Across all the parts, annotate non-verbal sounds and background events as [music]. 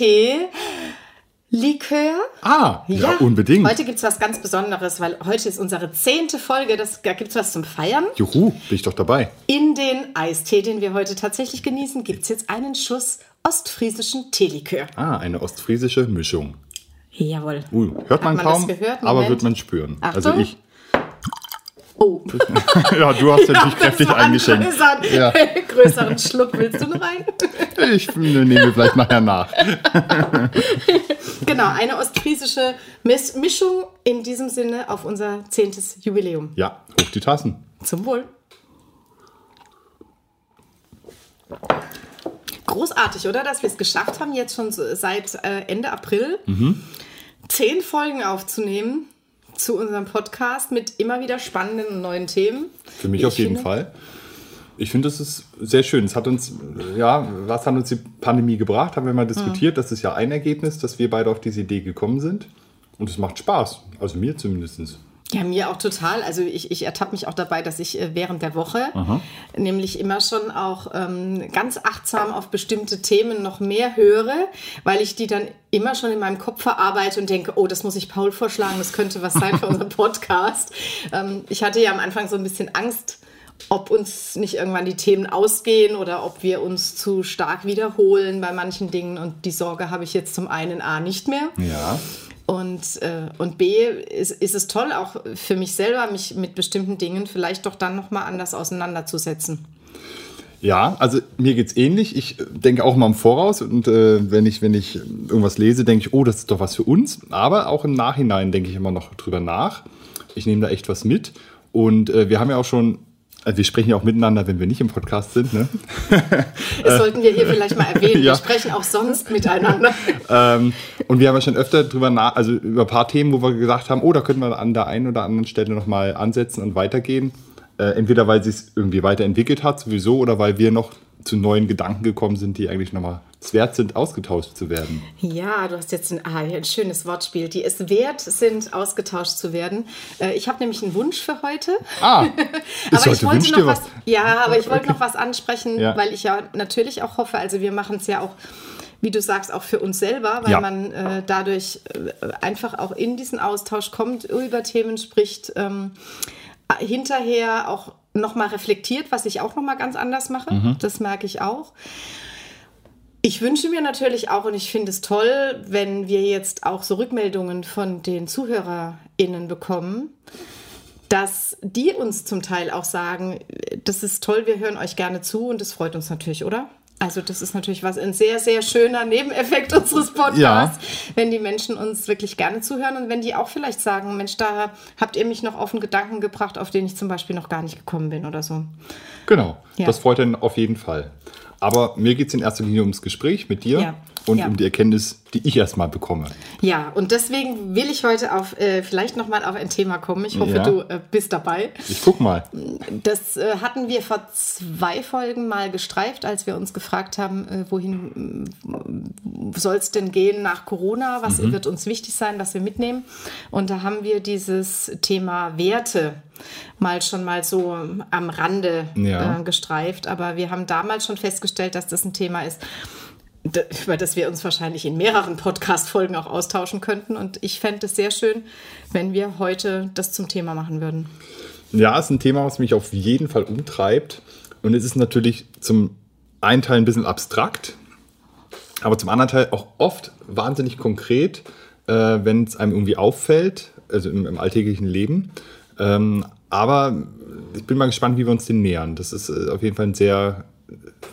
Tee? Likör? Ah, ja, unbedingt. Heute gibt es was ganz Besonderes, weil heute ist unsere zehnte Folge. Das, da gibt es was zum Feiern. Juhu, bin ich doch dabei. In den Eistee, den wir heute tatsächlich genießen, gibt es jetzt einen Schuss ostfriesischen Teelikör. Ah, eine ostfriesische Mischung. Jawohl. Uh, hört man, man kaum, aber wird man spüren. Also Achtung. ich. Oh. [laughs] ja, du hast natürlich Das kräftig ein eingeschenkt. größeren, Ja. [laughs] größeren Schluck willst du noch rein? Ich nehme vielleicht nachher nach. [laughs] genau, eine ostfriesische Mis Mischung in diesem Sinne auf unser zehntes Jubiläum. Ja, hoch die Tassen. Zum Wohl. Großartig, oder? Dass wir es geschafft haben, jetzt schon so seit äh, Ende April zehn Folgen aufzunehmen zu unserem Podcast mit immer wieder spannenden und neuen Themen. Für mich auf jeden finde. Fall. Ich finde, das ist sehr schön. Es hat uns, ja, was hat uns die Pandemie gebracht? Haben wir mal diskutiert. Das ist ja ein Ergebnis, dass wir beide auf diese Idee gekommen sind. Und es macht Spaß. Also mir zumindest. Ja, mir auch total. Also ich, ich ertappe mich auch dabei, dass ich äh, während der Woche nämlich immer schon auch ähm, ganz achtsam auf bestimmte Themen noch mehr höre, weil ich die dann immer schon in meinem Kopf verarbeite und denke, oh, das muss ich Paul vorschlagen, das könnte was sein für unseren [laughs] Podcast. Ähm, ich hatte ja am Anfang so ein bisschen Angst, ob uns nicht irgendwann die Themen ausgehen oder ob wir uns zu stark wiederholen bei manchen Dingen. Und die Sorge habe ich jetzt zum einen A nicht mehr. Ja. Und, äh, und B ist, ist es toll, auch für mich selber, mich mit bestimmten Dingen vielleicht doch dann nochmal anders auseinanderzusetzen. Ja, also mir geht's ähnlich. Ich denke auch mal im Voraus und äh, wenn, ich, wenn ich irgendwas lese, denke ich, oh, das ist doch was für uns. Aber auch im Nachhinein denke ich immer noch drüber nach. Ich nehme da echt was mit. Und äh, wir haben ja auch schon, also wir sprechen ja auch miteinander, wenn wir nicht im Podcast sind. Ne? [laughs] Das sollten wir hier vielleicht mal erwähnen. Ja. Wir sprechen auch sonst miteinander. [laughs] ähm, und wir haben ja schon öfter drüber nach, also über ein paar Themen, wo wir gesagt haben, oh, da könnten wir an der einen oder anderen Stelle nochmal ansetzen und weitergehen. Äh, entweder weil sich es irgendwie weiterentwickelt hat, sowieso, oder weil wir noch zu neuen Gedanken gekommen sind, die eigentlich nochmal es wert sind, ausgetauscht zu werden. Ja, du hast jetzt ein, ah, ein schönes Wortspiel, die es wert sind, ausgetauscht zu werden. Äh, ich habe nämlich einen Wunsch für heute. Ah, [laughs] ist aber ich heute wollte wünscht noch was, was? ja, aber ich wollte noch was ansprechen, Ja. weil ich ja natürlich auch hoffe, also wir machen es ja auch, wie du sagst, auch für uns selber, weil Ja. man äh, dadurch äh, einfach auch in diesen Austausch kommt, über Themen spricht, ähm, hinterher auch nochmal reflektiert, was ich auch nochmal ganz anders mache. Mhm. Das merke ich auch. Ich wünsche mir natürlich auch, und ich finde es toll, wenn wir jetzt auch so Rückmeldungen von den ZuhörerInnen bekommen, dass die uns zum Teil auch sagen, das ist toll, wir hören euch gerne zu und das freut uns natürlich, oder? Also das ist natürlich was ein sehr, sehr schöner Nebeneffekt [laughs] unseres Podcasts, Ja. wenn die Menschen uns wirklich gerne zuhören und wenn die auch vielleicht sagen, Mensch, da habt ihr mich noch auf einen Gedanken gebracht, auf den ich zum Beispiel noch gar nicht gekommen bin oder so. Genau, Ja. das freut dann auf jeden Fall. Aber mir geht es in erster Linie ums Gespräch mit dir Ja. Und Ja. um die Erkenntnis, die ich erstmal bekomme. Ja, und deswegen will ich heute auf äh, vielleicht nochmal auf ein Thema kommen. Ich hoffe, Ja. du äh, bist dabei. Ich guck mal. Das äh, hatten wir vor zwei Folgen mal gestreift, als wir uns gefragt haben, äh, wohin soll es denn gehen nach Corona? Was Mhm. wird uns wichtig sein, was wir mitnehmen? Und da haben wir dieses Thema Werte mal schon mal so am Rande Ja. äh, gestreift. Aber wir haben damals schon festgestellt, dass das ein Thema ist, über das wir uns wahrscheinlich in mehreren Podcast-Folgen auch austauschen könnten. Und ich fände es sehr schön, wenn wir heute das zum Thema machen würden. Ja, ist ein Thema, was mich auf jeden Fall umtreibt. Und es ist natürlich zum einen Teil ein bisschen abstrakt, aber zum anderen Teil auch oft wahnsinnig konkret, äh, wenn es einem irgendwie auffällt, also im, im alltäglichen Leben. Ähm, aber ich bin mal gespannt, wie wir uns den nähern. Das ist äh, auf jeden Fall ein sehr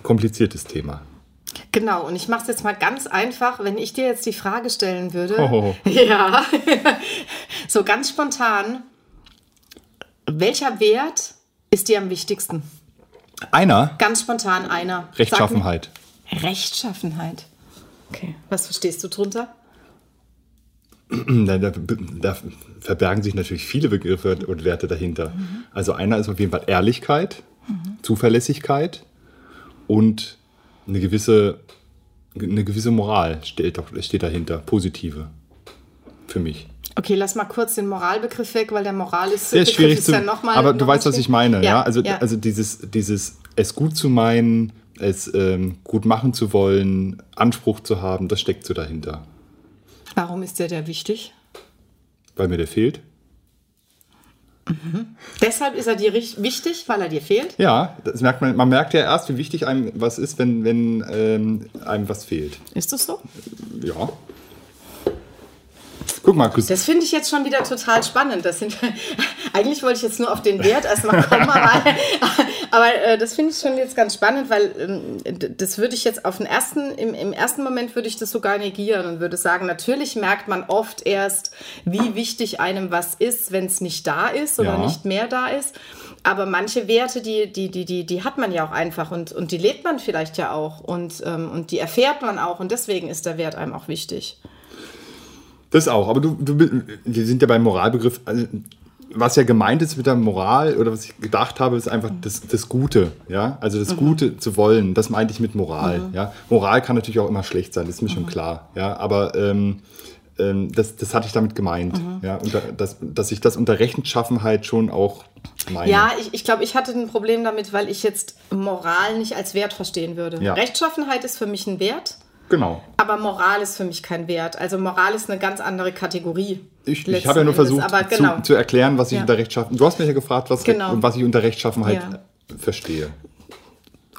kompliziertes Thema. Genau, und ich mache es jetzt mal ganz einfach, wenn ich dir jetzt die Frage stellen würde. Oh. [laughs] Ja, [laughs] so ganz spontan. Welcher Wert ist dir am wichtigsten? Einer, Ganz spontan einer. Rechtschaffenheit. mir- Rechtschaffenheit. Okay, was verstehst du drunter? Da, da, da verbergen sich natürlich viele Begriffe und Werte dahinter. Also einer ist auf jeden Fall Ehrlichkeit, Zuverlässigkeit und eine gewisse, eine gewisse Moral steht, steht dahinter, positive für mich. Okay, lass mal kurz den Moralbegriff weg, weil der Moral ist, Sehr Begriff schwierig ist zu, mal, aber du weißt, was ich meine, ja? Ja, Also, ja. also dieses, dieses es gut zu meinen, es ähm, gut machen zu wollen, Anspruch zu haben, das steckt so dahinter. Warum ist der der wichtig? Weil mir der fehlt. Mhm. Deshalb ist er dir wichtig, weil er dir fehlt? Ja, das merkt man, man merkt ja erst, wie wichtig einem was ist, wenn, wenn ähm, einem was fehlt. Ist das so? Ja. Guck mal, Kus Das finde ich jetzt schon wieder total spannend. Das sind, [laughs] eigentlich wollte ich jetzt nur auf den Wert erstmal kommen, [laughs] aber, aber äh, das finde ich schon jetzt ganz spannend, weil ähm, das würde ich jetzt auf den ersten, im, im ersten Moment würde ich das sogar negieren und würde sagen, natürlich merkt man oft erst, wie wichtig einem was ist, wenn es nicht da ist oder ja. nicht mehr da ist. Aber manche Werte, die, die, die, die, die hat man ja auch einfach und, und die lebt man vielleicht ja auch und, ähm, und die erfährt man auch und deswegen ist der Wert einem auch wichtig. Das auch, aber du, du wir sind ja beim Moralbegriff. Also, was ja gemeint ist mit der Moral oder was ich gedacht habe, ist einfach das, das Gute, ja, also das mhm. Gute zu wollen. Das meinte ich mit Moral, mhm. ja. Moral kann natürlich auch immer schlecht sein, das ist mir mhm. schon klar, ja. Aber ähm, ähm, das, das hatte ich damit gemeint, mhm. ja, und das, dass ich das unter Rechtschaffenheit schon auch meine. Ja, ich, ich glaube, ich hatte ein Problem damit, weil ich jetzt Moral nicht als Wert verstehen würde. Ja. Rechtschaffenheit ist für mich ein Wert. Genau. Aber Moral ist für mich kein Wert. Also Moral ist eine ganz andere Kategorie. Ich, ich habe ja nur versucht genau. zu, zu, erklären, was ich ja. unter Rechtschaffen. Du hast mich ja gefragt, was, genau. was ich unter Rechtschaffenheit ja. verstehe.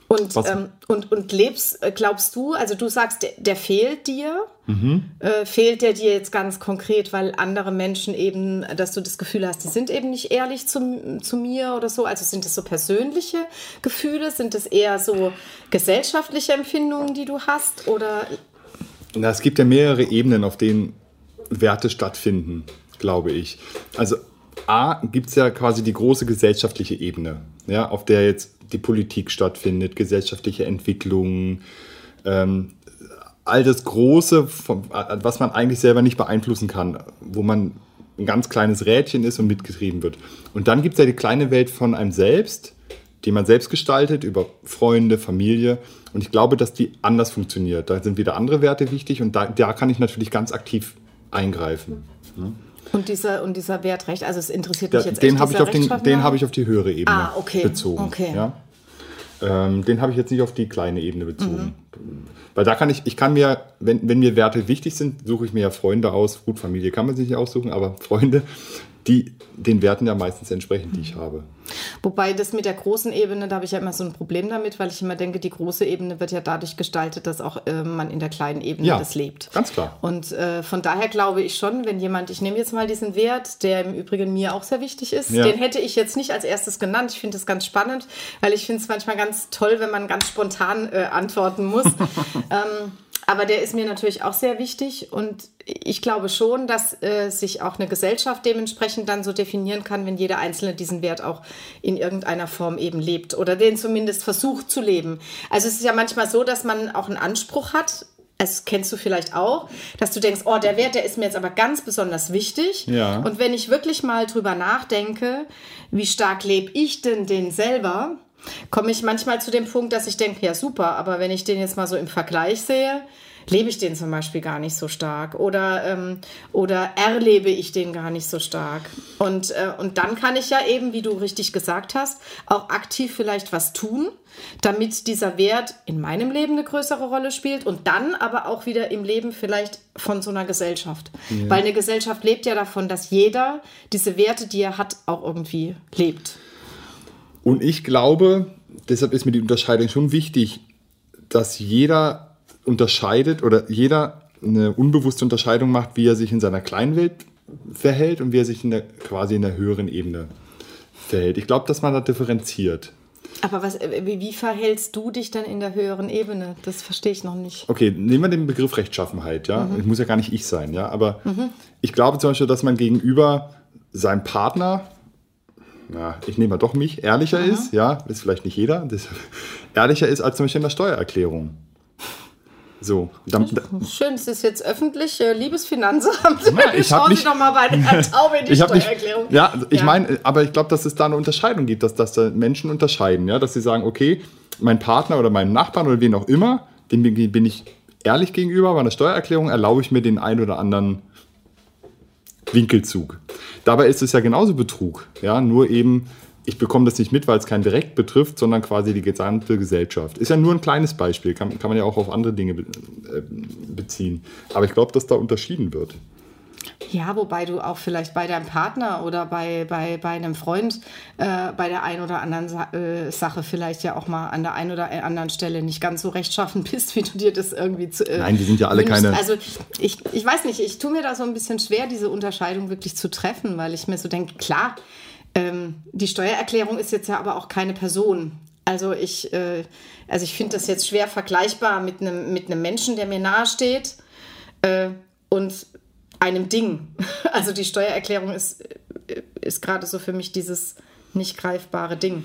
Und, ähm, und, und lebst, äh, glaubst du, also du sagst, der, der fehlt dir, mhm. äh, fehlt der dir jetzt ganz konkret, weil andere Menschen eben, dass du das Gefühl hast, die sind eben nicht ehrlich zu, zu mir oder so? Also sind das so persönliche Gefühle? Sind das eher so gesellschaftliche Empfindungen, die du hast? Oder? Na, es gibt ja mehrere Ebenen, auf denen Werte stattfinden, glaube ich. Also A gibt es ja quasi die große gesellschaftliche Ebene, ja, auf der jetzt die Politik stattfindet, gesellschaftliche Entwicklungen, ähm, all das Große, was man eigentlich selber nicht beeinflussen kann, wo man ein ganz kleines Rädchen ist und mitgetrieben wird. Und dann gibt es ja die kleine Welt von einem selbst, die man selbst gestaltet, über Freunde, Familie. Und ich glaube, dass die anders funktioniert. Da sind wieder andere Werte wichtig und da, da kann ich natürlich ganz aktiv eingreifen. Ne? Und dieser, und dieser Wertrecht, also es interessiert mich ja, jetzt den echt, ich auf den, Den habe ich auf die höhere Ebene ah, okay. bezogen. Okay. Ja? Ähm, den habe ich jetzt nicht auf die kleine Ebene bezogen. Mhm. Weil da kann ich, ich kann mir, wenn, wenn mir Werte wichtig sind, suche ich mir ja Freunde aus. Gut, Familie kann man sich nicht aussuchen, aber Freunde, die den Werten ja meistens entsprechen, die ich habe. Wobei das mit der großen Ebene, da habe ich ja immer so ein Problem damit, weil ich immer denke, die große Ebene wird ja dadurch gestaltet, dass auch äh, man in der kleinen Ebene ja, das lebt. Ganz klar. Und äh, von daher glaube ich schon, wenn jemand, ich nehme jetzt mal diesen Wert, der im Übrigen mir auch sehr wichtig ist, ja. den hätte ich jetzt nicht als erstes genannt. Ich finde das ganz spannend, weil ich finde es manchmal ganz toll, wenn man ganz spontan äh, antworten muss. [laughs] ähm, aber der ist mir natürlich auch sehr wichtig und ich glaube schon, dass äh, sich auch eine Gesellschaft dementsprechend dann so definieren kann, wenn jeder Einzelne diesen Wert auch in irgendeiner Form eben lebt oder den zumindest versucht zu leben. Also es ist ja manchmal so, dass man auch einen Anspruch hat, das kennst du vielleicht auch, dass du denkst, oh, der Wert, der ist mir jetzt aber ganz besonders wichtig. Ja. Und wenn ich wirklich mal drüber nachdenke, wie stark lebe ich denn den selber, komme ich manchmal zu dem Punkt, dass ich denke, ja super, aber wenn ich den jetzt mal so im Vergleich sehe, lebe ich den zum Beispiel gar nicht so stark oder, ähm, oder erlebe ich den gar nicht so stark. Und, äh, und dann kann ich ja eben, wie du richtig gesagt hast, auch aktiv vielleicht was tun, damit dieser Wert in meinem Leben eine größere Rolle spielt und dann aber auch wieder im Leben vielleicht von so einer Gesellschaft. Ja. Weil eine Gesellschaft lebt ja davon, dass jeder diese Werte, die er hat, auch irgendwie lebt. Und ich glaube, deshalb ist mir die Unterscheidung schon wichtig, dass jeder unterscheidet oder jeder eine unbewusste Unterscheidung macht, wie er sich in seiner kleinen Welt verhält und wie er sich in der, quasi in der höheren Ebene verhält. Ich glaube, dass man da differenziert. Aber was, wie, verhältst du dich dann in der höheren Ebene? Das verstehe ich noch nicht. Okay, nehmen wir den Begriff Rechtschaffenheit, ja. Mhm. muss ja gar nicht ich sein, ja. Aber mhm. ich glaube zum Beispiel, dass man gegenüber seinem Partner na, ich nehme mal doch mich, ehrlicher mhm. ist, ja, ist vielleicht nicht jeder, das, [laughs] ehrlicher ist als zum Beispiel in der Steuererklärung. So, dann, Schön, es ist jetzt öffentlich. Äh, liebes Finanzamt, na, ich [laughs] schauen nicht, Sie doch mal bei der [laughs] Taube in die Steuererklärung. Nicht, ja, ich ja. meine, aber ich glaube, dass es da eine Unterscheidung gibt, dass, dass da Menschen unterscheiden, ja, dass sie sagen, okay, mein Partner oder meinem Nachbarn oder wen auch immer, dem bin ich ehrlich gegenüber, bei einer Steuererklärung erlaube ich mir den einen oder anderen Winkelzug. Dabei ist es ja genauso Betrug, ja, nur eben ich bekomme das nicht mit, weil es keinen direkt betrifft, sondern quasi die gesamte Gesellschaft. Ist ja nur ein kleines Beispiel, kann, kann man ja auch auf andere Dinge äh, beziehen. Aber ich glaube, dass da unterschieden wird. Ja, wobei du auch vielleicht bei deinem Partner oder bei, bei, bei einem Freund äh, bei der einen oder anderen Sa äh, Sache vielleicht ja auch mal an der einen oder anderen Stelle nicht ganz so rechtschaffen [laughs] bist, wie du dir das irgendwie zu. Äh, Nein, die sind ja alle wünschst. keine. Also ich, ich weiß nicht, ich tue mir da so ein bisschen schwer, diese Unterscheidung wirklich zu treffen, weil ich mir so denke, klar, ähm, die Steuererklärung ist jetzt ja aber auch keine Person. Also ich, äh, also ich finde das jetzt schwer vergleichbar mit einem mit Menschen, der mir nahesteht äh, und einem Ding. [laughs] Also die Steuererklärung ist, äh, ist gerade so für mich dieses nicht greifbare Ding.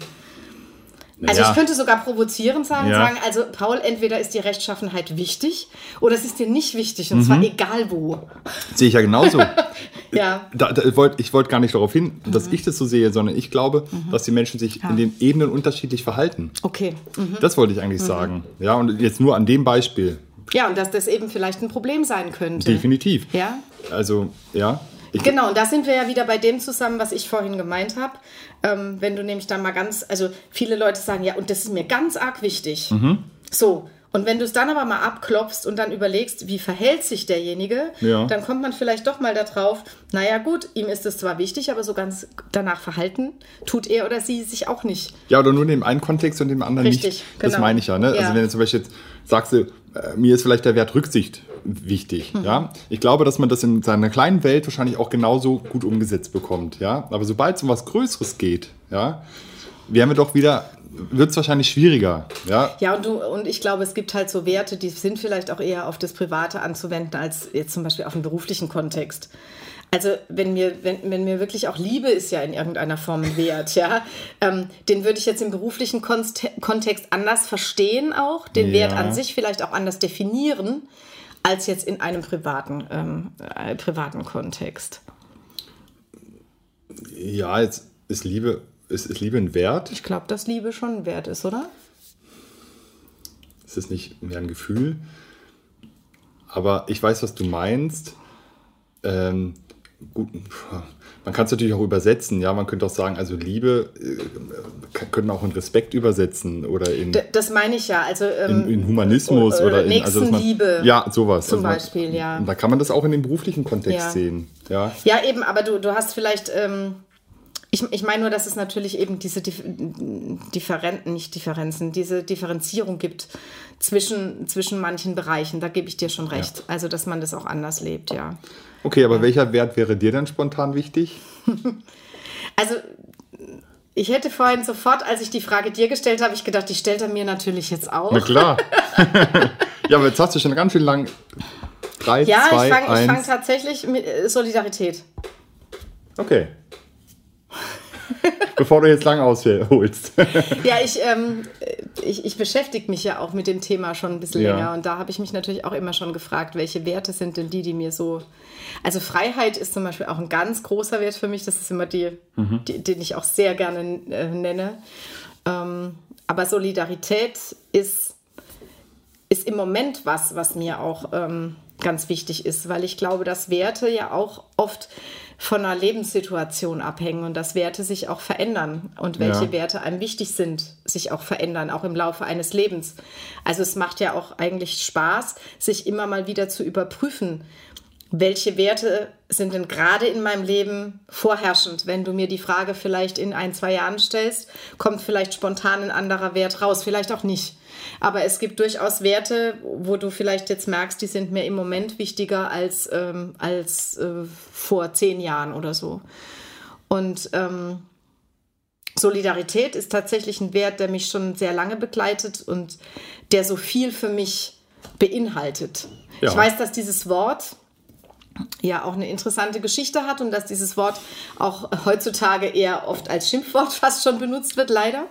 Also ja. ich könnte sogar provozierend sagen, ja. sagen, also Paul, entweder ist die Rechtschaffenheit wichtig oder es ist dir nicht wichtig und mhm. zwar egal wo. [laughs] Sehe ich ja genauso. [laughs] ja. Da, da ich wollte gar nicht darauf hin, dass mhm. ich das so sehe, sondern ich glaube, mhm. dass die Menschen sich ja. in den Ebenen unterschiedlich verhalten. Okay. Mhm. Das wollte ich eigentlich mhm. sagen. Ja, und jetzt nur an dem Beispiel. Ja, und dass das eben vielleicht ein Problem sein könnte. Definitiv. Ja. Also, ja. Genau, und da sind wir ja wieder bei dem zusammen, was ich vorhin gemeint habe. Ähm, wenn du nämlich dann mal ganz, also viele Leute sagen, ja, und das ist mir ganz arg wichtig. Mhm. So, und wenn du es dann aber mal abklopfst und dann überlegst, wie verhält sich derjenige, ja. dann kommt man vielleicht doch mal darauf, naja gut, ihm ist es zwar wichtig, aber so ganz danach verhalten tut er oder sie sich auch nicht. Ja, oder nur in dem einen Kontext und dem anderen Richtig, nicht. Genau. Das meine ich ja. Ne? Also ja. Also wenn du zum Beispiel jetzt sagst, du, äh, mir ist vielleicht der Wert Rücksicht wichtig. Mhm. Ja? Ich glaube, dass man das in seiner kleinen Welt wahrscheinlich auch genauso gut umgesetzt bekommt. Ja? Aber sobald es um was Größeres geht, ja, werden wir doch wieder wird es wahrscheinlich schwieriger. Ja, ja und, du, und ich glaube, es gibt halt so Werte, die sind vielleicht auch eher auf das Private anzuwenden, als jetzt zum Beispiel auf den beruflichen Kontext. Also wenn mir, wenn, wenn mir wirklich auch Liebe ist ja in irgendeiner Form ein Wert, ja, ähm, den würde ich jetzt im beruflichen Kontext anders verstehen auch, den ja. Wert an sich vielleicht auch anders definieren, als jetzt in einem privaten, ähm, äh, privaten Kontext. Ja, jetzt ist Liebe, ist, ist Liebe ein Wert? Ich glaube, dass Liebe schon ein Wert ist, oder? Ist es nicht mehr ein Gefühl? Aber ich weiß, was du meinst. Ähm, gut, man kann es natürlich auch übersetzen, ja, man könnte auch sagen, also Liebe äh, können auch in Respekt übersetzen oder in. das meine ich ja, also ähm, in, in, Humanismus oder, oder in also Nächstenliebe. Man, ja, sowas. Zum also Beispiel, man, ja. Da kann man das auch in dem beruflichen Kontext ja. sehen, ja. Ja, eben, aber du, du hast vielleicht. Ähm, ich, ich meine nur, dass es natürlich eben diese Differenzen, nicht Differenzen, diese Differenzierung gibt zwischen, zwischen manchen Bereichen. Da gebe ich dir schon recht. Ja. Also, dass man das auch anders lebt, ja. Okay, aber welcher Wert wäre dir dann spontan wichtig? [laughs] also, ich hätte vorhin sofort, als ich die Frage dir gestellt habe, ich gedacht, die stellt er mir natürlich jetzt auch. Na klar. [laughs] [laughs] ja, aber jetzt hast du schon ganz schön lang. Drei, ja, zwei, ich fange fang tatsächlich mit äh, Solidarität. Okay. [laughs] Bevor du jetzt lang ausholst. [laughs] ja, ich, ähm, ich, ich beschäftige mich ja auch mit dem Thema schon ein bisschen ja. länger und da habe ich mich natürlich auch immer schon gefragt, welche Werte sind denn die, die mir so. Also Freiheit ist zum Beispiel auch ein ganz großer Wert für mich. Das ist immer die, mhm. die den ich auch sehr gerne äh, nenne. Ähm, aber Solidarität ist, ist im Moment was, was mir auch ähm, ganz wichtig ist, weil ich glaube, dass Werte ja auch oft von einer Lebenssituation abhängen und dass Werte sich auch verändern und welche ja. Werte einem wichtig sind, sich auch verändern, auch im Laufe eines Lebens. Also es macht ja auch eigentlich Spaß, sich immer mal wieder zu überprüfen, welche Werte sind denn gerade in meinem Leben vorherrschend? Wenn du mir die Frage vielleicht in ein, zwei Jahren stellst, kommt vielleicht spontan ein anderer Wert raus, vielleicht auch nicht. Aber es gibt durchaus Werte, wo du vielleicht jetzt merkst, die sind mir im Moment wichtiger als, ähm, als äh, vor zehn Jahren oder so. Und ähm, Solidarität ist tatsächlich ein Wert, der mich schon sehr lange begleitet und der so viel für mich beinhaltet. Ja. Ich weiß, dass dieses Wort ja auch eine interessante Geschichte hat und dass dieses Wort auch heutzutage eher oft als Schimpfwort [laughs] fast schon benutzt wird, leider.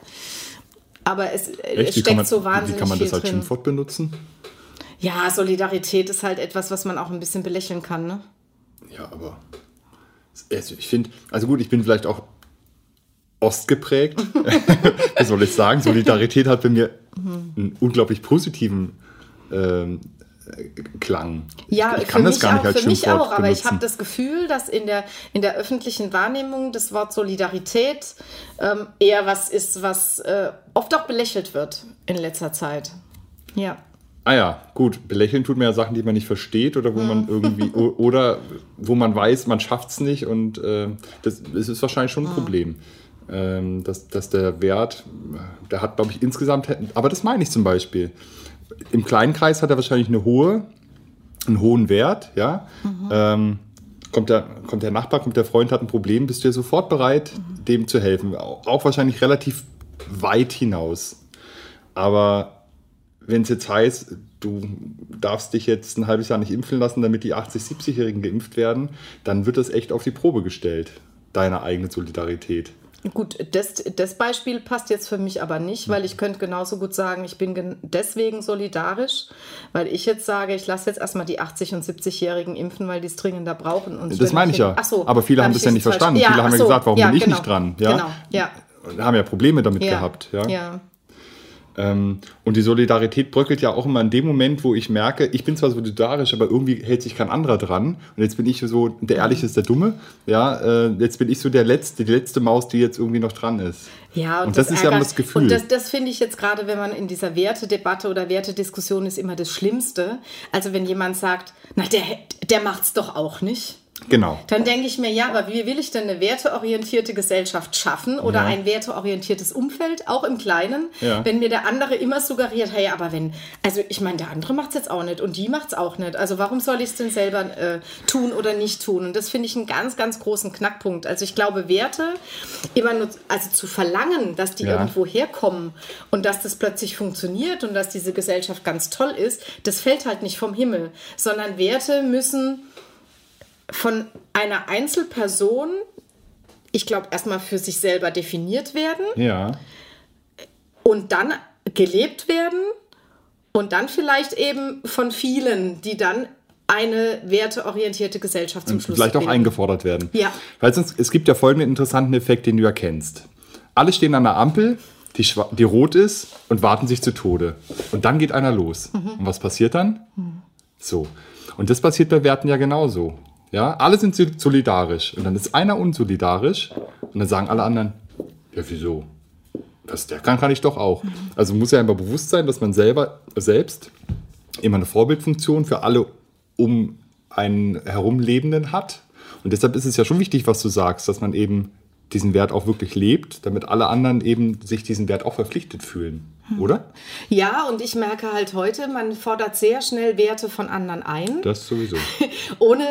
Aber es, es steckt man, so wahnsinnig viel Wie kann man das als drin. Schimpfwort benutzen? Ja, Solidarität ist halt etwas, was man auch ein bisschen belächeln kann, ne? Ja, aber also ich finde, also gut, ich bin vielleicht auch ostgeprägt. [laughs] [laughs] Wie soll ich sagen? Solidarität hat bei mir einen unglaublich positiven ähm, klang. Ja, ich, kann für das mich gar nicht auch, als für mich auch, aber ich habe das Gefühl, dass in der, in der öffentlichen Wahrnehmung das Wort Solidarität ähm, eher was ist, was äh, oft auch belächelt wird in letzter Zeit. Ja. Ah ja, gut. Belächeln tut man ja Sachen, die man nicht versteht oder wo man irgendwie o- [laughs] oder wo man weiß, man schafft es nicht und äh, das, das ist wahrscheinlich schon ein Problem. Ähm, dass, dass der Wert, äh, der hat, glaube ich, insgesamt, aber das meine ich zum Beispiel. Im kleinen Kreis hat er wahrscheinlich eine hohe, einen hohen Wert, ja. Ähm, kommt, der, kommt der Nachbar, kommt der Freund, hat ein Problem, bist du ja sofort bereit, dem zu helfen. Auch, auch wahrscheinlich relativ weit hinaus. Aber wenn es jetzt heißt, du darfst dich jetzt ein halbes Jahr nicht impfen lassen, damit die 80-, 70-Jährigen geimpft werden, dann wird das echt auf die Probe gestellt, deine eigene Solidarität. Gut, das, das Beispiel passt jetzt für mich aber nicht, weil ich könnte genauso gut sagen, ich bin gen- deswegen solidarisch, weil ich jetzt sage, ich lasse jetzt erstmal die 80- und 70-Jährigen impfen, weil die es dringender brauchen. Und Das meine ich ja. Ach so, Aber viele haben hab das ja nicht verstanden. Viele haben ach ja so, gesagt, warum bin ich genau, nicht dran? Ja? Genau, ja. Haben ja Probleme damit ja. gehabt. Ja? Ja. Ähm, und die Solidarität bröckelt ja auch immer in dem Moment, wo ich merke, ich bin zwar solidarisch, aber irgendwie hält sich kein anderer dran. Und jetzt bin ich so, der Ehrliche ist der Dumme. Ja, äh, jetzt bin ich so der Letzte, die letzte Maus, die jetzt irgendwie noch dran ist. Ja, und, Und das ist ja ärgert- immer das Gefühl. Und das, das finde ich jetzt gerade, wenn man in dieser Wertedebatte oder Wertediskussion ist, immer das Schlimmste. Also wenn jemand sagt, na, der, der macht's doch auch nicht. Genau. Dann denke ich mir, ja, aber wie will ich denn eine werteorientierte Gesellschaft schaffen oder Ja. ein werteorientiertes Umfeld, auch im Kleinen, Ja. wenn mir der andere immer suggeriert, hey, aber wenn, also ich meine, der andere macht es jetzt auch nicht und die macht es auch nicht. Also warum soll ich es denn selber äh, tun oder nicht tun? Und das finde ich einen ganz, ganz großen Knackpunkt. Also ich glaube, Werte immer nur, also zu verlangen, dass die Ja. irgendwo herkommen und dass das plötzlich funktioniert und dass diese Gesellschaft ganz toll ist, das fällt halt nicht vom Himmel, sondern Werte müssen von einer Einzelperson, ich glaube, erstmal für sich selber definiert werden Ja. und dann gelebt werden und dann vielleicht eben von vielen, die dann eine werteorientierte Gesellschaft zum Schluss Vielleicht auch bilden. eingefordert werden. Ja. Weil sonst, es gibt ja folgenden interessanten Effekt, den du ja kennst. Alle stehen an der Ampel, die, die rot ist und warten sich zu Tode. Und dann geht einer los. Mhm. Und was passiert dann? So. Und das passiert bei Werten ja genauso. Ja, alle sind so- solidarisch. Und dann ist einer unsolidarisch. Und dann sagen alle anderen, ja, wieso? Das, der kann, kann ich doch auch. Also muss ja einfach bewusst sein, dass man selber selbst immer eine Vorbildfunktion für alle um einen herumlebenden hat. Und deshalb ist es ja schon wichtig, was du sagst, dass man eben diesen Wert auch wirklich lebt, damit alle anderen eben sich diesen Wert auch verpflichtet fühlen. Oder? Ja, und ich merke halt heute, man fordert sehr schnell Werte von anderen ein. Das sowieso. [laughs] ohne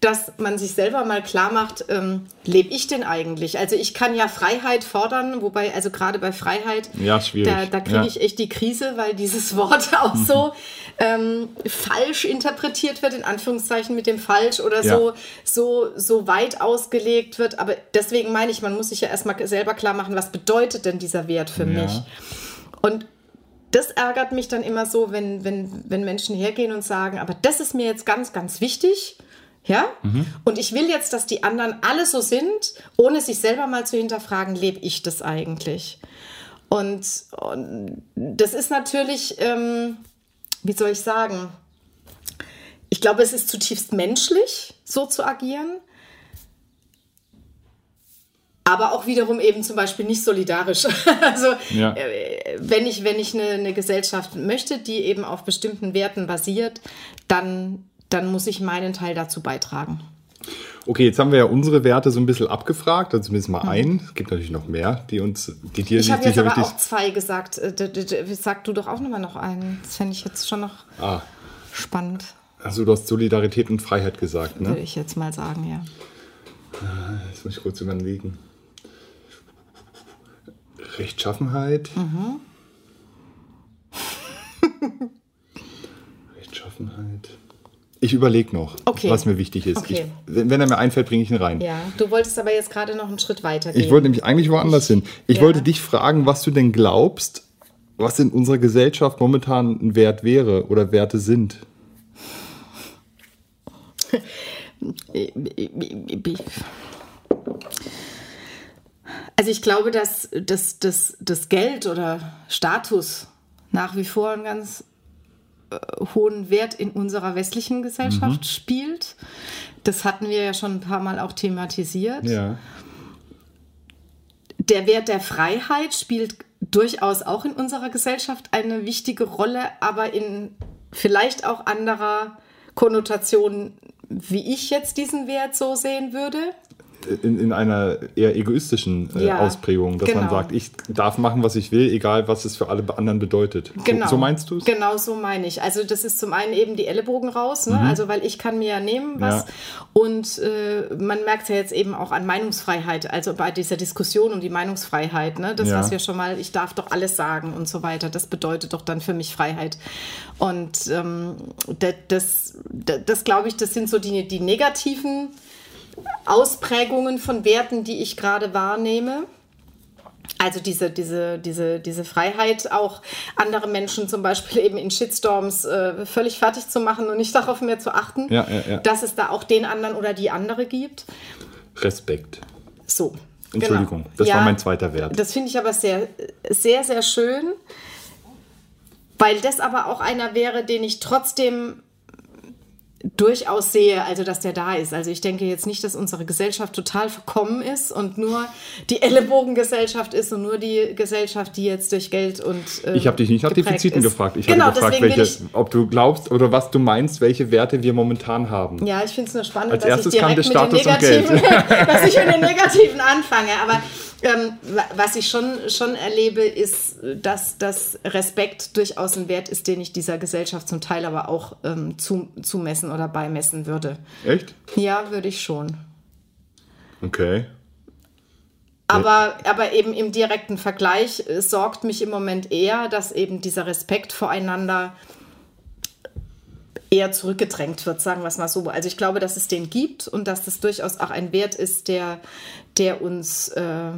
dass man sich selber mal klar macht, ähm, lebe ich denn eigentlich? Also ich kann ja Freiheit fordern, wobei, also gerade bei Freiheit, Ja, schwierig. da, da kriege Ja. ich echt die Krise, weil dieses [laughs] Wort auch so [laughs] ähm, falsch interpretiert wird, in Anführungszeichen mit dem falsch oder Ja. so, so, so weit ausgelegt wird. Aber deswegen meine ich, man muss sich ja erstmal selber klar machen, was bedeutet denn dieser Wert für Ja. mich? Und das ärgert mich dann immer so, wenn, wenn, wenn Menschen hergehen und sagen, aber das ist mir jetzt ganz, ganz wichtig. Ja? Und ich will jetzt, dass die anderen alle so sind, ohne sich selber mal zu hinterfragen, lebe ich das eigentlich? Und, und das ist natürlich, ähm, wie soll ich sagen, ich glaube, es ist zutiefst menschlich, so zu agieren. Aber auch wiederum eben zum Beispiel nicht solidarisch. [laughs] Also Ja. äh, wenn ich, wenn ich eine, eine Gesellschaft möchte, die eben auf bestimmten Werten basiert, dann, dann muss ich meinen Teil dazu beitragen. Okay, jetzt haben wir ja unsere Werte so ein bisschen abgefragt, also zumindest mal ein. Es gibt natürlich noch mehr, die uns, die dir Ich habe jetzt sicher aber wichtig auch zwei gesagt. Äh, Sag du doch auch nochmal noch einen. Das fände ich jetzt schon noch Ah, spannend, also du hast Solidarität und Freiheit gesagt, würde ne? ich jetzt mal sagen, ja. Jetzt muss ich kurz überlegen. Rechtschaffenheit. Mhm. [laughs] Rechtschaffenheit. Ich überlege noch, Okay. was mir wichtig ist. Okay. Ich, wenn, er mir einfällt, bringe ich ihn rein. Ja, du wolltest aber jetzt gerade noch einen Schritt weiter gehen. Ich wollte nämlich eigentlich woanders hin. Ich Ja. wollte dich fragen, was du denn glaubst, was in unserer Gesellschaft momentan ein Wert wäre oder Werte sind. Also ich glaube, dass das, Geld oder Status nach wie vor ein ganz hohen Wert in unserer westlichen Gesellschaft mhm. spielt. Das hatten wir ja schon ein paar Mal auch thematisiert. Ja. Der Wert der Freiheit spielt durchaus auch in unserer Gesellschaft eine wichtige Rolle, aber in vielleicht auch anderer Konnotation, wie ich jetzt diesen Wert so sehen würde in, in einer eher egoistischen äh, ja, Ausprägung, dass genau. man sagt, ich darf machen, was ich will, egal was es für alle anderen bedeutet. Genau. So, so meinst du es? Genau so meine ich. Also das ist zum einen eben die Ellenbogen raus, ne? mhm. also weil ich kann mir ja nehmen, was ja. und äh, man merkt es ja jetzt eben auch an Meinungsfreiheit, also bei dieser Diskussion um die Meinungsfreiheit, ne? das ja. was wir schon mal, ich darf doch alles sagen und so weiter, das bedeutet doch dann für mich Freiheit. Und ähm, das, das, das, das glaube ich, das sind so die, die negativen Ausprägungen von Werten, die ich gerade wahrnehme. Also diese, diese, diese, diese Freiheit, auch andere Menschen zum Beispiel eben in Shitstorms äh, völlig fertig zu machen und nicht darauf mehr zu achten, ja, ja, ja. dass es da auch den anderen oder die andere gibt. Respekt. So. Entschuldigung, genau. das war mein zweiter Wert. Das finde ich aber sehr, sehr, sehr schön, weil das aber auch einer wäre, den ich trotzdem durchaus sehe, also dass der da ist. Also ich denke jetzt nicht, dass unsere Gesellschaft total verkommen ist und nur die Ellenbogengesellschaft ist und nur die Gesellschaft, die jetzt durch Geld und äh, Ich habe dich nicht nach Defiziten ist. gefragt. Ich genau, habe gefragt, welche, ob du glaubst oder was du meinst, welche Werte wir momentan haben. Ja, ich finde es nur spannend, Als dass ich direkt kam der Status mit den negativen, [laughs] dass ich mit den negativen anfange. Aber ähm, was ich schon, schon erlebe, ist, dass das Respekt durchaus ein Wert ist, den ich dieser Gesellschaft zum Teil aber auch ähm, zu, zumessen oder beimessen würde. Echt? Ja, würde ich schon. Okay. Aber, aber eben im direkten Vergleich äh, sorgt mich im Moment eher, dass eben dieser Respekt voreinander eher zurückgedrängt wird, sagen wir es mal so. Also ich glaube, dass es den gibt und dass das durchaus auch ein Wert ist, der, der, uns, äh,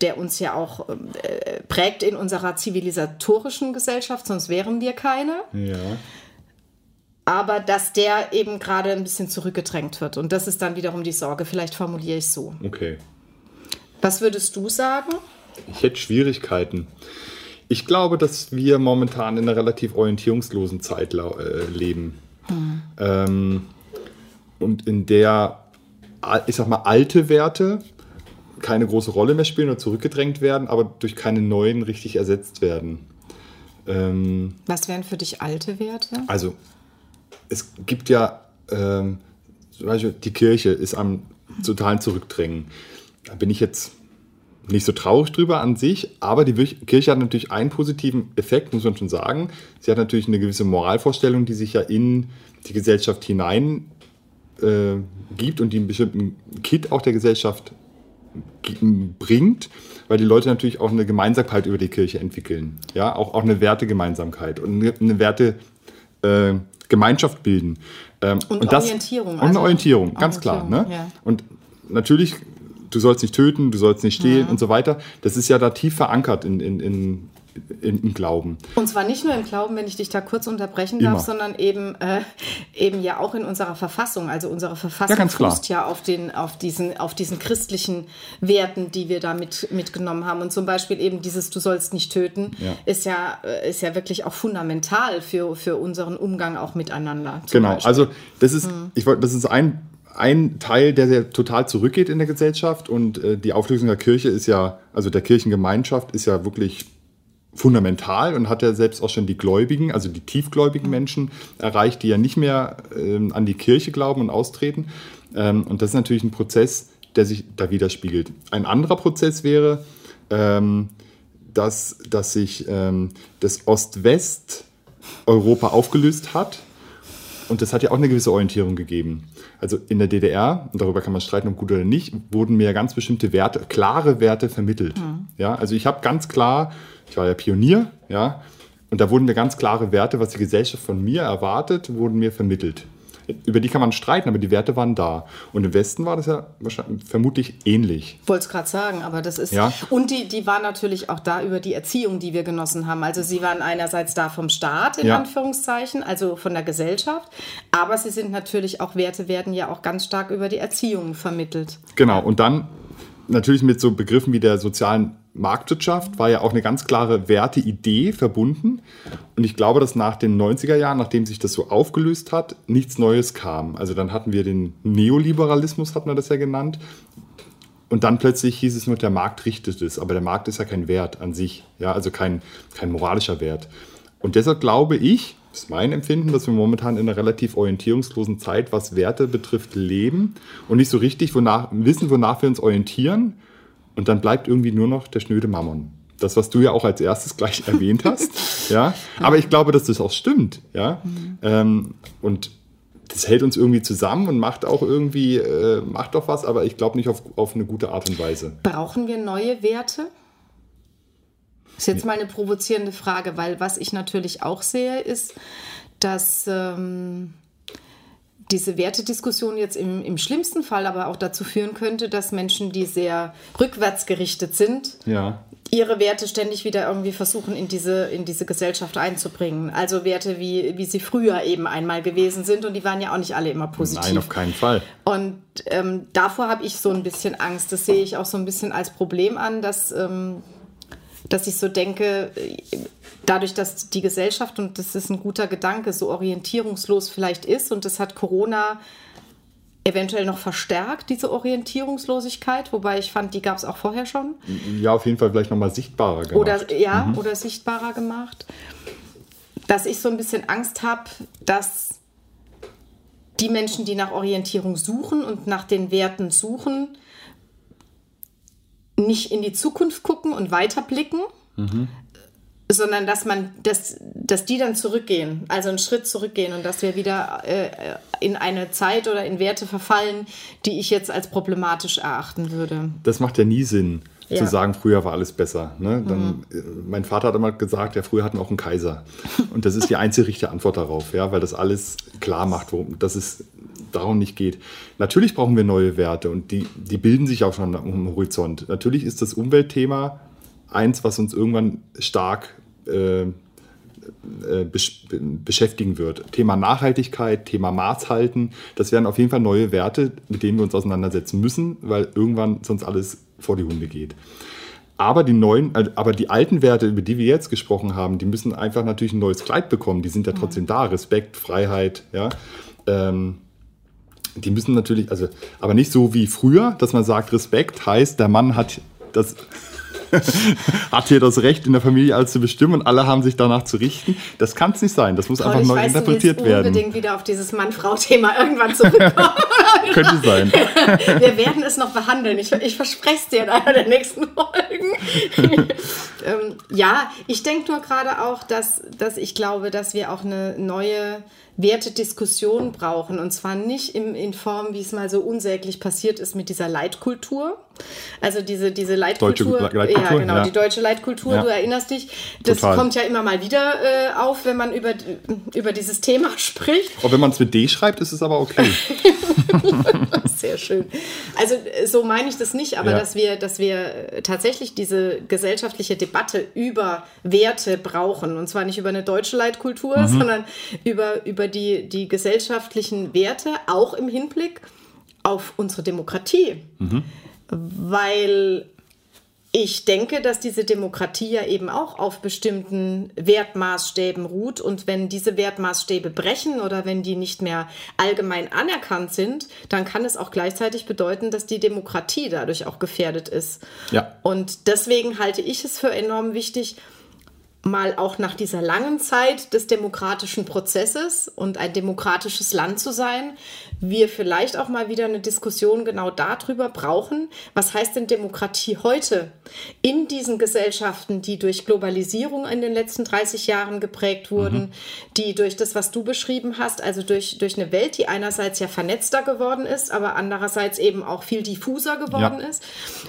der uns ja auch äh, prägt in unserer zivilisatorischen Gesellschaft, sonst wären wir keine. Ja. Aber dass der eben gerade ein bisschen zurückgedrängt wird. Und das ist dann wiederum die Sorge. Vielleicht formuliere ich es so. Okay. Was würdest du sagen? Ich hätte Schwierigkeiten. Ich glaube, dass wir momentan in einer relativ orientierungslosen Zeit äh, leben. Hm. Ähm, und in der, ich sag mal, alte Werte keine große Rolle mehr spielen oder zurückgedrängt werden, aber durch keine neuen richtig ersetzt werden. Ähm, Was wären für dich alte Werte? Also, es gibt ja, ähm, zum Beispiel die Kirche ist am totalen Zurückdrängen. Da bin ich jetzt nicht so traurig drüber an sich, aber die Kirche hat natürlich einen positiven Effekt, muss man schon sagen. Sie hat natürlich eine gewisse Moralvorstellung, die sich ja in die Gesellschaft hinein äh, gibt und die einen bestimmten Kit auch der Gesellschaft bringt, weil die Leute natürlich auch eine Gemeinsamkeit über die Kirche entwickeln. Ja, auch, auch eine Wertegemeinsamkeit und eine, eine Werte äh, Gemeinschaft bilden. Ähm, und, und das, Orientierung. Und eine also Orientierung, ganz Orientierung, klar. Ne? Ja. Und natürlich du sollst nicht töten, du sollst nicht stehlen mhm. und so weiter. Das ist ja da tief verankert in, in, in, im Glauben. Und zwar nicht nur im Glauben, wenn ich dich da kurz unterbrechen darf, Immer. sondern eben, äh, eben ja auch in unserer Verfassung. Also unsere Verfassung ja, fußt ja auf, den, auf, diesen, auf diesen christlichen Werten, die wir da mit, mitgenommen haben. Und zum Beispiel eben dieses Du sollst nicht töten, ja. Ist, ja, äh, ist ja wirklich auch fundamental für, für unseren Umgang auch miteinander. Genau, Beispiel. also das ist, hm. ich wollte, das ist ein ein Teil, der sehr total zurückgeht in der Gesellschaft und äh, die Auflösung der Kirche ist ja, also der Kirchengemeinschaft ist ja wirklich fundamental und hat ja selbst auch schon die Gläubigen, also die tiefgläubigen Menschen erreicht, die ja nicht mehr ähm, an die Kirche glauben und austreten. Ähm, und das ist natürlich ein Prozess, der sich da widerspiegelt. Ein anderer Prozess wäre, ähm, dass, dass sich ähm, das Ost-West-Europa aufgelöst hat. Und das hat ja auch eine gewisse Orientierung gegeben. Also in der DDR, und darüber kann man streiten, ob gut oder nicht, wurden mir ganz bestimmte Werte, klare Werte vermittelt. Mhm. Ja, also ich habe ganz klar, ich war ja Pionier, ja, und da wurden mir ganz klare Werte, was die Gesellschaft von mir erwartet, wurden mir vermittelt über die kann man streiten, aber die Werte waren da. Und im Westen war das ja wahrscheinlich, vermutlich ähnlich. Wollte es gerade sagen, aber das ist. Ja. Und die, die waren natürlich auch da über die Erziehung, die wir genossen haben. Also sie waren einerseits da vom Staat, in ja. Anführungszeichen, also von der Gesellschaft, aber sie sind natürlich auch, Werte werden ja auch ganz stark über die Erziehung vermittelt. Genau, und dann natürlich mit so Begriffen wie der sozialen Marktwirtschaft war ja auch eine ganz klare Werteidee verbunden. Und ich glaube, dass nach den 90er Jahren, nachdem sich das so aufgelöst hat, nichts Neues kam. Also dann hatten wir den Neoliberalismus, hat man das ja genannt. Und dann plötzlich hieß es nur, der Markt richtet es. Aber der Markt ist ja kein Wert an sich, ja, also kein, kein moralischer Wert. Und deshalb glaube ich, das ist mein Empfinden, dass wir momentan in einer relativ orientierungslosen Zeit, was Werte betrifft, leben und nicht so richtig wonach, wissen, wonach wir uns orientieren. Und dann bleibt irgendwie nur noch der schnöde Mammon. Das, was du ja auch als erstes gleich [laughs] erwähnt hast. ja. Aber ich glaube, dass das auch stimmt. Ja. Mhm. Ähm, und das hält uns irgendwie zusammen und macht auch irgendwie, äh, macht doch was, aber ich glaube nicht auf, auf eine gute Art und Weise. Brauchen wir neue Werte? Das ist jetzt mal eine provozierende Frage, weil was ich natürlich auch sehe, ist, dass ähm, diese Wertediskussion jetzt im, im schlimmsten Fall aber auch dazu führen könnte, dass Menschen, die sehr rückwärts gerichtet sind, ja. ihre Werte ständig wieder irgendwie versuchen, in diese, in diese Gesellschaft einzubringen. Also Werte, wie, wie sie früher eben einmal gewesen sind und die waren ja auch nicht alle immer positiv. Nein, auf keinen Fall. Und ähm, davor habe ich so ein bisschen Angst. Das sehe ich auch so ein bisschen als Problem an, dass. Ähm, dass ich so denke, dadurch, dass die Gesellschaft, und das ist ein guter Gedanke, so orientierungslos vielleicht ist, und das hat Corona eventuell noch verstärkt, diese Orientierungslosigkeit, wobei ich fand, die gab es auch vorher schon. Ja, auf jeden Fall vielleicht nochmal sichtbarer gemacht. Oder, ja, mhm. oder sichtbarer gemacht. Dass ich so ein bisschen Angst habe, dass die Menschen, die nach Orientierung suchen und nach den Werten suchen, nicht in die Zukunft gucken und weiterblicken, mhm. sondern dass man, dass, dass die dann zurückgehen, also einen Schritt zurückgehen und dass wir wieder äh, in eine Zeit oder in Werte verfallen, die ich jetzt als problematisch erachten würde. Das macht ja nie Sinn. Ja. zu sagen, früher war alles besser. Ne? Dann, mhm. Äh, mein Vater hat immer gesagt, ja, früher hatten wir auch einen Kaiser. Und das ist die einzige richtige Antwort darauf, ja, weil das alles klar macht, worum, dass es darum nicht geht. Natürlich brauchen wir neue Werte und die, die bilden sich auch schon am Horizont. Natürlich ist das Umweltthema eins, was uns irgendwann stark äh, äh besch beschäftigen wird. Thema Nachhaltigkeit, Thema Maßhalten, das wären auf jeden Fall neue Werte, mit denen wir uns auseinandersetzen müssen, weil irgendwann sonst alles vor die Hunde geht. Aber die neuen, äh, aber die alten Werte, über die wir jetzt gesprochen haben, die müssen einfach natürlich ein neues Kleid bekommen. Die sind ja trotzdem da. Respekt, Freiheit, ja. Ähm, die müssen natürlich, also, aber nicht so wie früher, dass man sagt, Respekt heißt, der Mann hat das [laughs] hat hier das Recht in der Familie alles zu bestimmen und alle haben sich danach zu richten. Das kann es nicht sein. Das muss Paul, einfach neu weiß, interpretiert du werden. unbedingt wieder auf dieses Mann-Frau-Thema irgendwann zurückkommen. [laughs] Könnte sein. [laughs] Wir werden es noch behandeln. Ich, ich verspreche es dir in einer der nächsten Folgen. ähm, ja, ich denke nur gerade auch, dass, dass ich glaube, dass wir auch eine neue Wertediskussion brauchen. Und zwar nicht in, in Form, wie es mal so unsäglich passiert ist mit dieser Leitkultur. Also diese, diese Leitkultur. Deutsche Leitkultur ja, genau, ja. die deutsche Leitkultur, ja. du erinnerst dich. Das Total. kommt ja immer mal wieder äh, auf, wenn man über, über dieses Thema [laughs] spricht. Auch wenn man es mit D schreibt, ist es aber okay. [laughs] Sehr schön. Also so meine ich das nicht, aber dass, wir, dass wir tatsächlich diese gesellschaftliche Debatte über Werte brauchen. Und zwar nicht über eine deutsche Leitkultur, mhm. sondern über, über die, die gesellschaftlichen Werte, auch im Hinblick auf unsere Demokratie. Mhm. Weil ich denke, dass diese Demokratie ja eben auch auf bestimmten Wertmaßstäben ruht. Und wenn diese Wertmaßstäbe brechen oder wenn die nicht mehr allgemein anerkannt sind, dann kann es auch gleichzeitig bedeuten, dass die Demokratie dadurch auch gefährdet ist. Ja. Und deswegen halte ich es für enorm wichtig, mal auch nach dieser langen Zeit des demokratischen Prozesses und ein demokratisches Land zu sein, wir vielleicht auch mal wieder eine Diskussion genau darüber brauchen, was heißt denn Demokratie heute in diesen Gesellschaften, die durch Globalisierung in den letzten 30 Jahren geprägt wurden, mhm. die durch das, was du beschrieben hast, also durch, durch eine Welt, die einerseits ja vernetzter geworden ist, aber andererseits eben auch viel diffuser geworden ja. ist,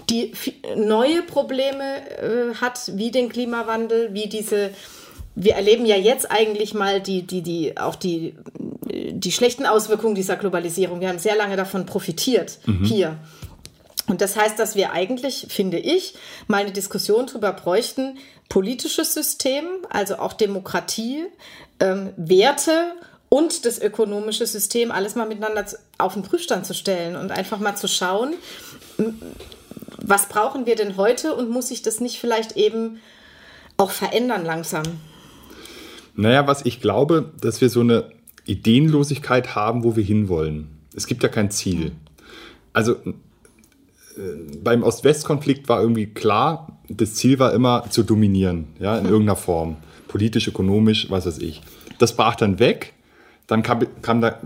die neue Probleme äh, hat, wie den Klimawandel, wie die diese, wir erleben ja jetzt eigentlich mal die, die, die, auch die, die schlechten Auswirkungen dieser Globalisierung. Wir haben sehr lange davon profitiert mhm. hier. Und das heißt, dass wir eigentlich, finde ich, mal eine Diskussion darüber bräuchten, politisches System, also auch Demokratie, ähm, Werte und das ökonomische System alles mal miteinander auf den Prüfstand zu stellen und einfach mal zu schauen, was brauchen wir denn heute und muss sich das nicht vielleicht eben auch verändern langsam? Naja, was ich glaube, dass wir so eine Ideenlosigkeit haben, wo wir hinwollen. Es gibt ja kein Ziel. Also äh, beim Ost-West-Konflikt war irgendwie klar, das Ziel war immer zu dominieren, ja, in irgendeiner Form. Politisch, ökonomisch, was weiß ich. Das brach dann weg. Dann kam, kam der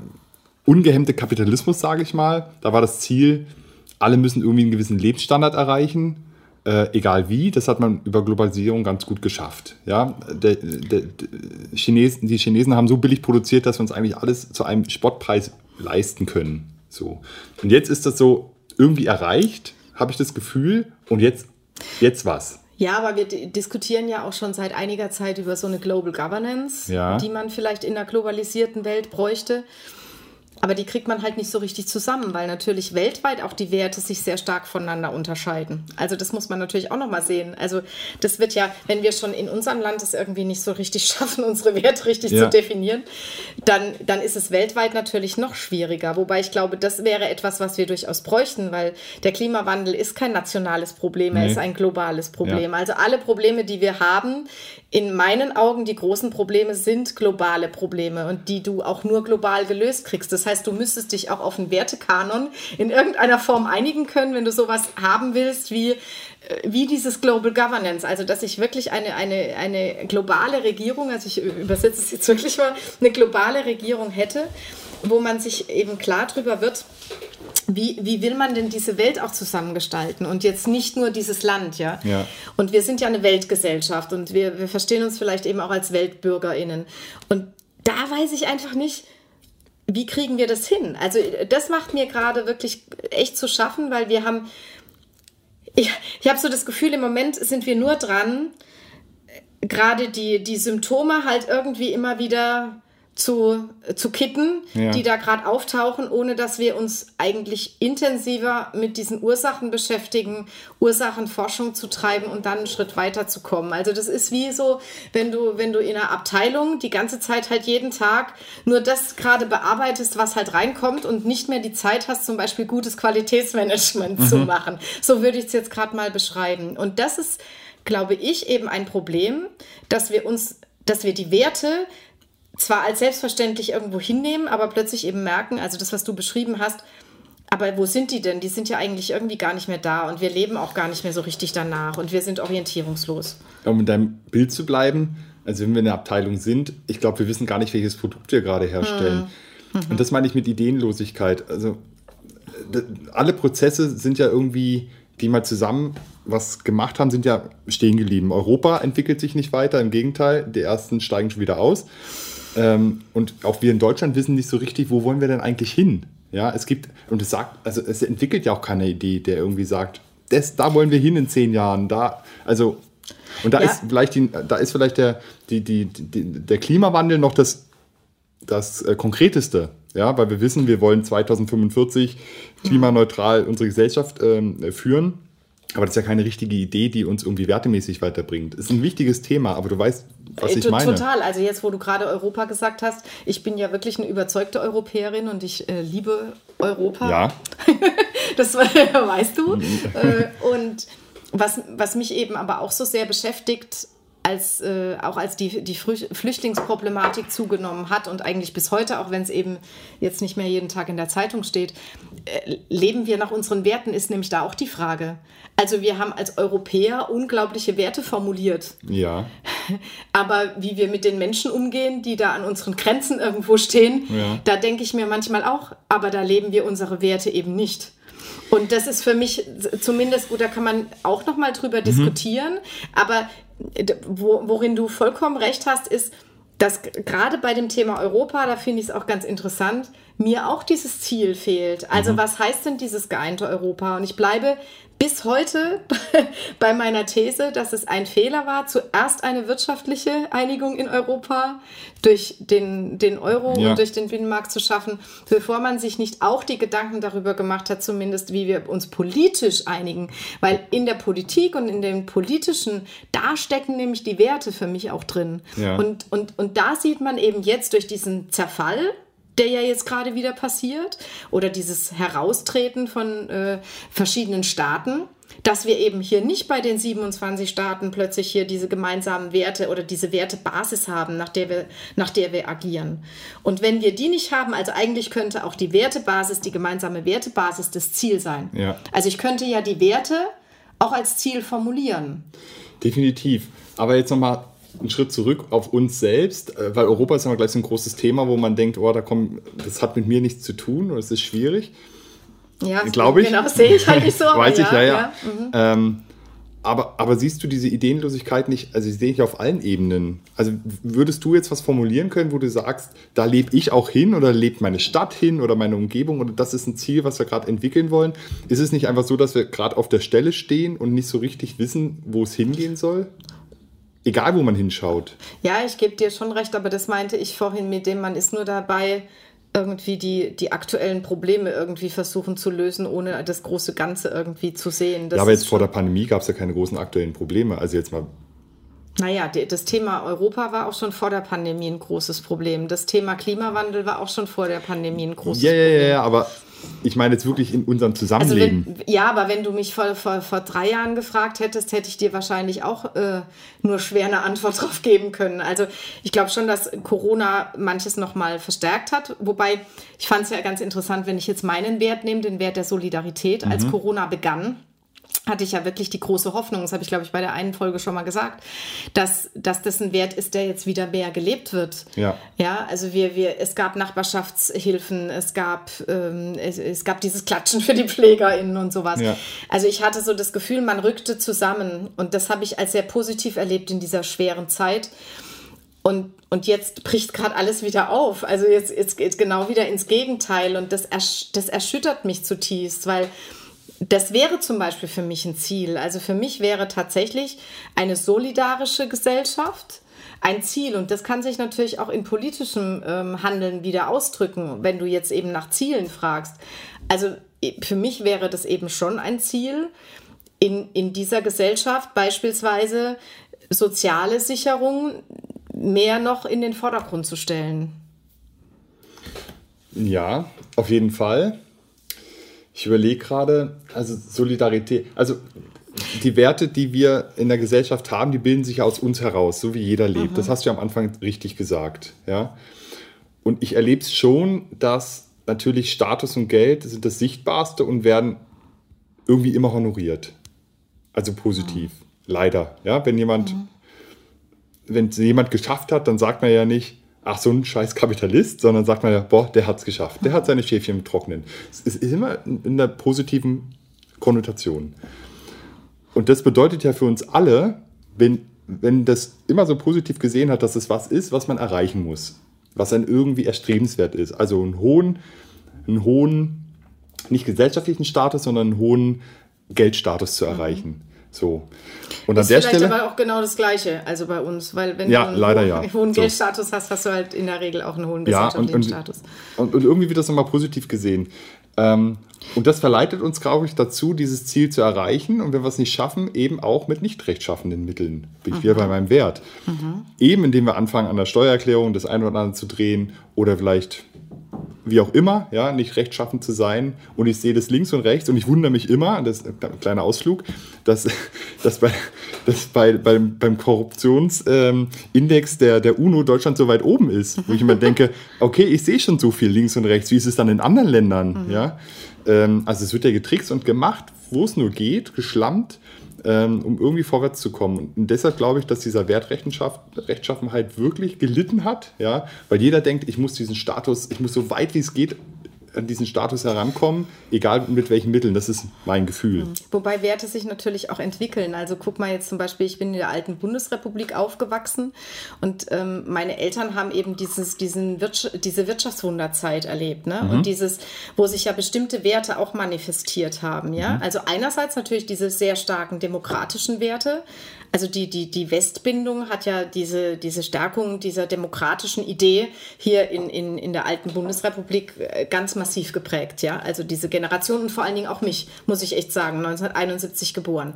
ungehemmte Kapitalismus, sage ich mal. Da war das Ziel, alle müssen irgendwie einen gewissen Lebensstandard erreichen äh, egal wie. Das hat man über Globalisierung ganz gut geschafft. Ja? Der, der, der Chinesen, die Chinesen haben so billig produziert, dass wir uns eigentlich alles zu einem Spottpreis leisten können. So. Und jetzt ist das so irgendwie erreicht, habe ich das Gefühl. Und jetzt, jetzt was? Ja, aber wir diskutieren ja auch schon seit einiger Zeit über so eine Global Governance, ja. die man vielleicht in einer globalisierten Welt bräuchte. Aber die kriegt man halt nicht so richtig zusammen, weil natürlich weltweit auch die Werte sich sehr stark voneinander unterscheiden. Also das muss man natürlich auch nochmal sehen. Also das wird ja, wenn wir schon in unserem Land es irgendwie nicht so richtig [laughs] schaffen, unsere Werte richtig ja. zu definieren, dann, dann ist es weltweit natürlich noch schwieriger. Wobei ich glaube, das wäre etwas, was wir durchaus bräuchten, weil der Klimawandel ist kein nationales Problem, nee. er ist ein globales Problem. Ja. Also alle Probleme, die wir haben, in meinen Augen die großen Probleme sind globale Probleme und die du auch nur global gelöst kriegst. Das heißt, du müsstest dich auch auf einen Wertekanon in irgendeiner Form einigen können, wenn du sowas haben willst wie, äh, wie dieses Global Governance. Also, dass ich wirklich eine, eine, eine globale Regierung, also ich übersetze es jetzt wirklich mal, eine globale Regierung hätte, wo man sich eben klar drüber wird, wie, wie will man denn diese Welt auch zusammengestalten und jetzt nicht nur dieses Land, ja? ja. Und wir sind ja eine Weltgesellschaft und wir, wir verstehen uns vielleicht eben auch als WeltbürgerInnen. Und da weiß ich einfach nicht, wie kriegen wir das hin? Also das macht mir gerade wirklich echt zu schaffen, weil wir haben, ich, ich habe so das Gefühl, im Moment sind wir nur dran, gerade die, die Symptome halt irgendwie immer wieder zu, zu kitten, ja. die da gerade auftauchen, ohne dass wir uns eigentlich intensiver mit diesen Ursachen beschäftigen, Ursachenforschung zu treiben und dann einen Schritt weiter zu kommen. Also das ist wie so, wenn du, wenn du in einer Abteilung die ganze Zeit halt jeden Tag nur das gerade bearbeitest, was halt reinkommt und nicht mehr die Zeit hast, zum Beispiel gutes Qualitätsmanagement mhm. zu machen. So würde ich es jetzt gerade mal beschreiben. Und das ist, glaube ich, eben ein Problem, dass wir uns, dass wir die Werte zwar als selbstverständlich irgendwo hinnehmen, aber plötzlich eben merken, also das, was du beschrieben hast, aber wo sind die denn? Die sind ja eigentlich irgendwie gar nicht mehr da und wir leben auch gar nicht mehr so richtig danach und wir sind orientierungslos. Um in deinem Bild zu bleiben, also wenn wir in der Abteilung sind, ich glaube, wir wissen gar nicht, welches Produkt wir gerade herstellen. Hm. Mhm. Und das meine ich mit Ideenlosigkeit. Also alle Prozesse sind ja irgendwie, die mal zusammen was gemacht haben, sind ja stehen geblieben. Europa entwickelt sich nicht weiter, im Gegenteil, die ersten steigen schon wieder aus. Ähm, und auch wir in Deutschland wissen nicht so richtig, wo wollen wir denn eigentlich hin? Ja, es gibt, und es sagt, also es entwickelt ja auch keine Idee, der irgendwie sagt, das, da wollen wir hin in zehn Jahren. Da, also, und da ja. ist vielleicht, die, da ist vielleicht der, die, die, die, der Klimawandel noch das, das äh, Konkreteste. Ja, weil wir wissen, wir wollen 2045 klimaneutral unsere Gesellschaft ähm, führen. Aber das ist ja keine richtige Idee, die uns irgendwie wertemäßig weiterbringt. Ist ein wichtiges Thema, aber du weißt, was ich meine. Total. Also jetzt, wo du gerade Europa gesagt hast, ich bin ja wirklich eine überzeugte Europäerin und ich äh, liebe Europa. Ja. [laughs] das [laughs] weißt du. äh, und was, was mich eben aber auch so sehr beschäftigt, als, äh, auch als die, die Flüchtlingsproblematik zugenommen hat und eigentlich bis heute, auch wenn es eben jetzt nicht mehr jeden Tag in der Zeitung steht, äh, leben wir nach unseren Werten, ist nämlich da auch die Frage. Also wir haben als Europäer unglaubliche Werte formuliert. Ja. [laughs] Aber wie wir mit den Menschen umgehen, die da an unseren Grenzen irgendwo stehen, ja. da denke ich mir manchmal auch, aber da leben wir unsere Werte eben nicht. Und das ist für mich zumindest gut, da kann man auch noch mal drüber mhm. diskutieren. Aber wo, worin du vollkommen recht hast, ist, dass gerade bei dem Thema Europa, da finde ich es auch ganz interessant, mir auch dieses Ziel fehlt. Also mhm. was heißt denn dieses geeinte Europa? Und ich bleibe bis heute [laughs] bei meiner These, dass es ein Fehler war, zuerst eine wirtschaftliche Einigung in Europa durch den, den Euro ja. und durch den Binnenmarkt zu schaffen, bevor man sich nicht auch die Gedanken darüber gemacht hat, zumindest wie wir uns politisch einigen. Weil in der Politik und in den politischen, da stecken nämlich die Werte für mich auch drin. Ja. Und, und, und da sieht man eben jetzt durch diesen Zerfall, der ja jetzt gerade wieder passiert, oder dieses Heraustreten von äh, verschiedenen Staaten, dass wir eben hier nicht bei den 27 Staaten plötzlich hier diese gemeinsamen Werte oder diese Wertebasis haben, nach der wir, nach der wir agieren. Und wenn wir die nicht haben, also eigentlich könnte auch die Wertebasis, die gemeinsame Wertebasis das Ziel sein. Ja. Also ich könnte ja die Werte auch als Ziel formulieren. Definitiv. Aber jetzt nochmal einen Schritt zurück auf uns selbst, äh, weil Europa ist immer gleich so ein großes Thema, wo man denkt, oh, da kommt, das hat mit mir nichts zu tun oder es ist schwierig. Ja, glaube ich. Genau, sehe ich halt nicht so. [laughs] Weiß ich, ja, ja. ja. Mhm. Ähm, aber, aber siehst du diese Ideenlosigkeit nicht, also ich sehe ich auf allen Ebenen. Also würdest du jetzt was formulieren können, wo du sagst, da lebe ich auch hin oder lebt meine Stadt hin oder meine Umgebung oder das ist ein Ziel, was wir gerade entwickeln wollen? Ist es nicht einfach so, dass wir gerade auf der Stelle stehen und nicht so richtig wissen, wo es hingehen soll? Egal, wo man hinschaut. Ja, ich gebe dir schon recht, aber das meinte ich vorhin mit dem, man ist nur dabei, irgendwie die, die aktuellen Probleme irgendwie versuchen zu lösen, ohne das große Ganze irgendwie zu sehen. Das ja, aber jetzt vor der Pandemie gab es ja keine großen aktuellen Probleme. Also jetzt mal. Naja, das Thema Europa war auch schon vor der Pandemie ein großes Problem. Das Thema Klimawandel war auch schon vor der Pandemie ein großes ja, Problem. Ja, ja, ja, aber ich meine jetzt wirklich in unserem Zusammenleben. Also wenn, ja, aber wenn du mich vor, vor, vor drei Jahren gefragt hättest, hätte ich dir wahrscheinlich auch äh, nur schwer eine Antwort [laughs] darauf geben können. Also ich glaube schon, dass Corona manches nochmal verstärkt hat. Wobei ich fand es ja ganz interessant, wenn ich jetzt meinen Wert nehme, den Wert der Solidarität, mhm. als Corona begann hatte ich ja wirklich die große Hoffnung, das habe ich glaube ich bei der einen Folge schon mal gesagt, dass, dass das ein Wert ist, der jetzt wieder mehr gelebt wird. Ja. Ja, also wir, wir, es gab Nachbarschaftshilfen, es gab, ähm, es, es gab dieses Klatschen für die PflegerInnen und sowas. Ja. Also ich hatte so das Gefühl, man rückte zusammen und das habe ich als sehr positiv erlebt in dieser schweren Zeit. Und, und jetzt bricht gerade alles wieder auf. Also jetzt, jetzt geht genau wieder ins Gegenteil und das, ersch das erschüttert mich zutiefst, weil das wäre zum Beispiel für mich ein Ziel. Also für mich wäre tatsächlich eine solidarische Gesellschaft ein Ziel. Und das kann sich natürlich auch in politischem ähm, Handeln wieder ausdrücken, wenn du jetzt eben nach Zielen fragst. Also für mich wäre das eben schon ein Ziel, in, in dieser Gesellschaft beispielsweise soziale Sicherung mehr noch in den Vordergrund zu stellen. Ja, auf jeden Fall. Ich überlege gerade, also Solidarität, also die Werte, die wir in der Gesellschaft haben, die bilden sich aus uns heraus, so wie jeder lebt. Mhm. Das hast du ja am Anfang richtig gesagt. Ja? Und ich erlebe es schon, dass natürlich Status und Geld sind das Sichtbarste und werden irgendwie immer honoriert. Also positiv. Mhm. Leider. Ja? Wenn jemand, mhm. wenn es jemand geschafft hat, dann sagt man ja nicht, ach, so ein scheiß Kapitalist, sondern sagt man ja, boah, der hat es geschafft, der hat seine Schäfchen im Trocknen. Es ist immer in der positiven Konnotation. Und das bedeutet ja für uns alle, wenn, wenn das immer so positiv gesehen hat, dass es was ist, was man erreichen muss, was dann irgendwie erstrebenswert ist. Also einen hohen, einen hohen, nicht gesellschaftlichen Status, sondern einen hohen Geldstatus zu erreichen. So. Und ist an der vielleicht Stelle, aber auch genau das Gleiche, also bei uns, weil wenn ja, du einen leider, hohen, ja. [laughs] hohen Geldstatus hast, hast du halt in der Regel auch einen hohen gesellschaftlichen ja, und, Status. Und, und, irgendwie wird das nochmal positiv gesehen. Ähm, und das verleitet uns, glaube ich, dazu, dieses Ziel zu erreichen. Und wenn wir es nicht schaffen, eben auch mit nicht rechtschaffenden Mitteln. Bin ich mhm. wieder bei meinem Wert. Mhm. Eben indem wir anfangen, an der Steuererklärung das eine oder andere zu drehen oder vielleicht wie auch immer, ja, nicht rechtschaffend zu sein. Und ich sehe das links und rechts und ich wundere mich immer, das ist ein kleiner Ausflug, dass, [laughs] dass, bei, dass bei, beim, beim Korruptionsindex ähm, der, der UNO Deutschland so weit oben ist, wo ich immer [laughs] denke, okay, ich sehe schon so viel links und rechts, wie ist es dann in anderen Ländern? Mhm. Ja? Ähm, also es wird ja getrickst und gemacht, wo es nur geht, geschlampt ähm, um irgendwie vorwärts zu kommen. Und deshalb glaube ich, dass dieser Wert Rechtschaffenheit wirklich gelitten hat, ja, weil jeder denkt, ich muss diesen Status, ich muss so weit wie es geht an diesen Status herankommen, egal mit welchen Mitteln. Das ist mein Gefühl. Mhm. Wobei Werte sich natürlich auch entwickeln. Also guck mal jetzt zum Beispiel, ich bin in der alten Bundesrepublik aufgewachsen und ähm, meine Eltern haben eben dieses, diesen Wirtsch diese Wirtschaftswunderzeit erlebt. Ne? Mhm. Und dieses, wo sich ja bestimmte Werte auch manifestiert haben. Ja? Mhm. Also einerseits natürlich diese sehr starken demokratischen Werte, also die, die, die Westbindung hat ja diese, diese Stärkung dieser demokratischen Idee hier in, in, in der alten Bundesrepublik äh, ganz massiv geprägt. Ja? Also diese Generation und vor allen Dingen auch mich, muss ich echt sagen, 1971 geboren.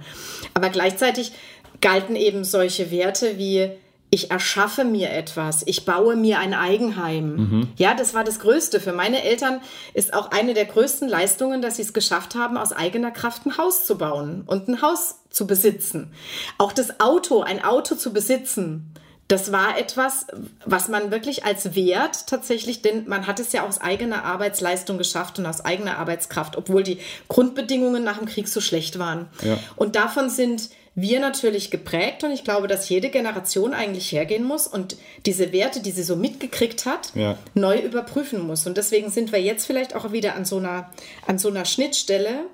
Aber gleichzeitig galten eben solche Werte wie ich erschaffe mir etwas, ich baue mir ein Eigenheim. Mhm. Ja, das war das Größte. Für meine Eltern ist auch eine der größten Leistungen, dass sie es geschafft haben, aus eigener Kraft ein Haus zu bauen und ein Haus zu besitzen. Auch das Auto, ein Auto zu besitzen, das war etwas, was man wirklich als Wert tatsächlich, denn man hat es ja aus eigener Arbeitsleistung geschafft und aus eigener Arbeitskraft, obwohl die Grundbedingungen nach dem Krieg so schlecht waren. Ja. Und davon sind wir natürlich geprägt und ich glaube, dass jede Generation eigentlich hergehen muss und diese Werte, die sie so mitgekriegt hat, ja. neu überprüfen muss. Und deswegen sind wir jetzt vielleicht auch wieder an so einer, an so einer Schnittstelle.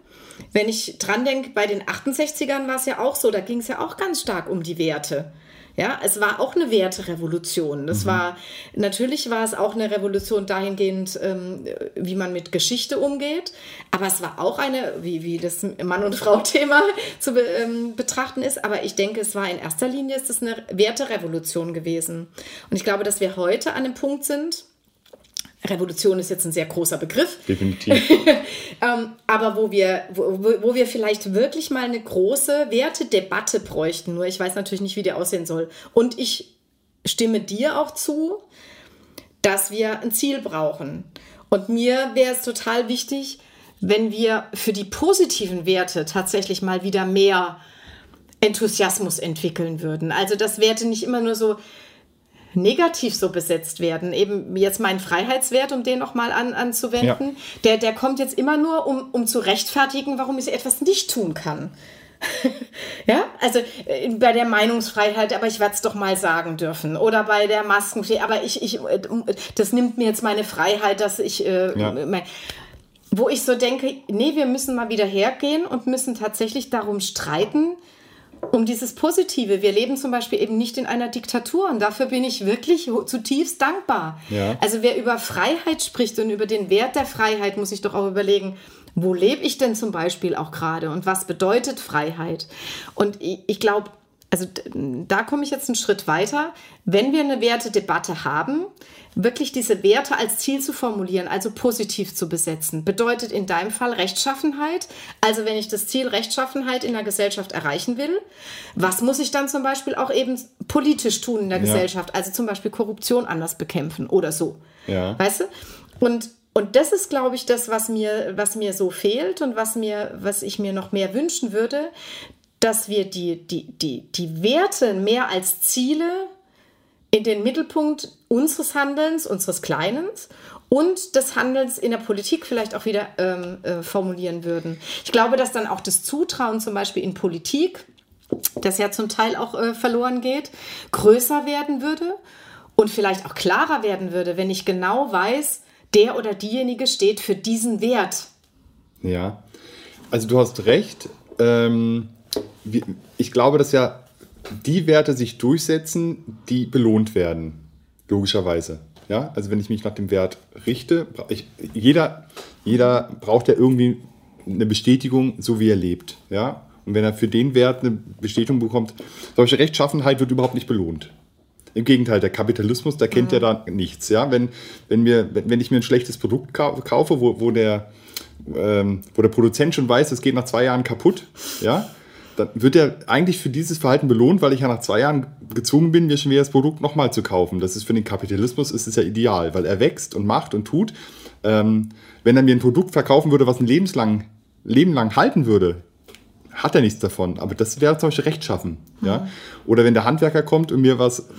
Wenn ich dran denke, bei den 68ern war es ja auch so, da ging es ja auch ganz stark um die Werte. Ja, es war auch eine Werterevolution. Das mhm. war, natürlich war es auch eine Revolution dahingehend, ähm, wie man mit Geschichte umgeht. Aber es war auch eine, wie, wie das Mann- und Frau-Thema [laughs] zu be, ähm, betrachten ist. Aber ich denke, es war in erster Linie ist es eine Werterevolution gewesen. Und ich glaube, dass wir heute an dem Punkt sind, Revolution ist jetzt ein sehr großer Begriff. Definitiv. [laughs] ähm, aber wo wir, wo, wo wir vielleicht wirklich mal eine große Wertedebatte bräuchten, nur ich weiß natürlich nicht, wie die aussehen soll. Und ich stimme dir auch zu, dass wir ein Ziel brauchen. Und mir wäre es total wichtig, wenn wir für die positiven Werte tatsächlich mal wieder mehr Enthusiasmus entwickeln würden. Also dass Werte nicht immer nur so negativ so besetzt werden. Eben jetzt mein Freiheitswert, um den nochmal an, anzuwenden, ja. der, der kommt jetzt immer nur, um, um zu rechtfertigen, warum ich etwas nicht tun kann. [laughs] ja, also äh, bei der Meinungsfreiheit, aber ich werde es doch mal sagen dürfen. Oder bei der Maskenpflicht, aber ich, ich, äh, das nimmt mir jetzt meine Freiheit, dass ich, äh, ja. mein, wo ich so denke, nee, wir müssen mal wieder hergehen und müssen tatsächlich darum streiten, um dieses Positive. Wir leben zum Beispiel eben nicht in einer Diktatur und dafür bin ich wirklich zutiefst dankbar. Ja. Also wer über Freiheit spricht und über den Wert der Freiheit, muss ich doch auch überlegen, wo lebe ich denn zum Beispiel auch gerade und was bedeutet Freiheit? Und ich, ich glaube, also da komme ich jetzt einen Schritt weiter. Wenn wir eine Wertedebatte haben, wirklich diese Werte als Ziel zu formulieren, also positiv zu besetzen, bedeutet in deinem Fall Rechtschaffenheit. Also wenn ich das Ziel Rechtschaffenheit in der Gesellschaft erreichen will, was muss ich dann zum Beispiel auch eben politisch tun in der ja. Gesellschaft? Also zum Beispiel Korruption anders bekämpfen oder so. Ja. Weißt du? Und und das ist, glaube ich, das, was mir, was mir so fehlt und was, mir, was ich mir noch mehr wünschen würde, dass wir die, die, die, die Werte mehr als Ziele in den Mittelpunkt unseres Handelns, unseres Kleinens und des Handelns in der Politik vielleicht auch wieder ähm, äh, formulieren würden. Ich glaube, dass dann auch das Zutrauen zum Beispiel in Politik, das ja zum Teil auch äh, verloren geht, größer werden würde und vielleicht auch klarer werden würde, wenn ich genau weiß, der oder diejenige steht für diesen Wert. Ja, also du hast recht. Ähm, ich glaube, dass ja die Werte sich durchsetzen, die belohnt werden, logischerweise. Ja, also wenn ich mich nach dem Wert richte, ich, jeder, jeder braucht ja irgendwie eine Bestätigung, so wie er lebt. Ja, und wenn er für den Wert eine Bestätigung bekommt, solche Rechtschaffenheit wird überhaupt nicht belohnt. Im Gegenteil, der Kapitalismus, der kennt mhm. ja da nichts. Ja? Wenn, wenn, mir, wenn ich mir ein schlechtes Produkt kaufe, wo, wo, der, ähm, wo der Produzent schon weiß, es geht nach zwei Jahren kaputt, ja, dann wird er eigentlich für dieses Verhalten belohnt, weil ich ja nach zwei Jahren gezwungen bin, mir schon wieder das Produkt nochmal zu kaufen. Das ist für den Kapitalismus ist es ja ideal, weil er wächst und macht und tut. Ähm, wenn er mir ein Produkt verkaufen würde, was ein lebenslang, Leben lang halten würde, hat er nichts davon. Aber das wäre zum Beispiel rechtschaffen. Mhm. Ja? Oder wenn der Handwerker kommt und mir was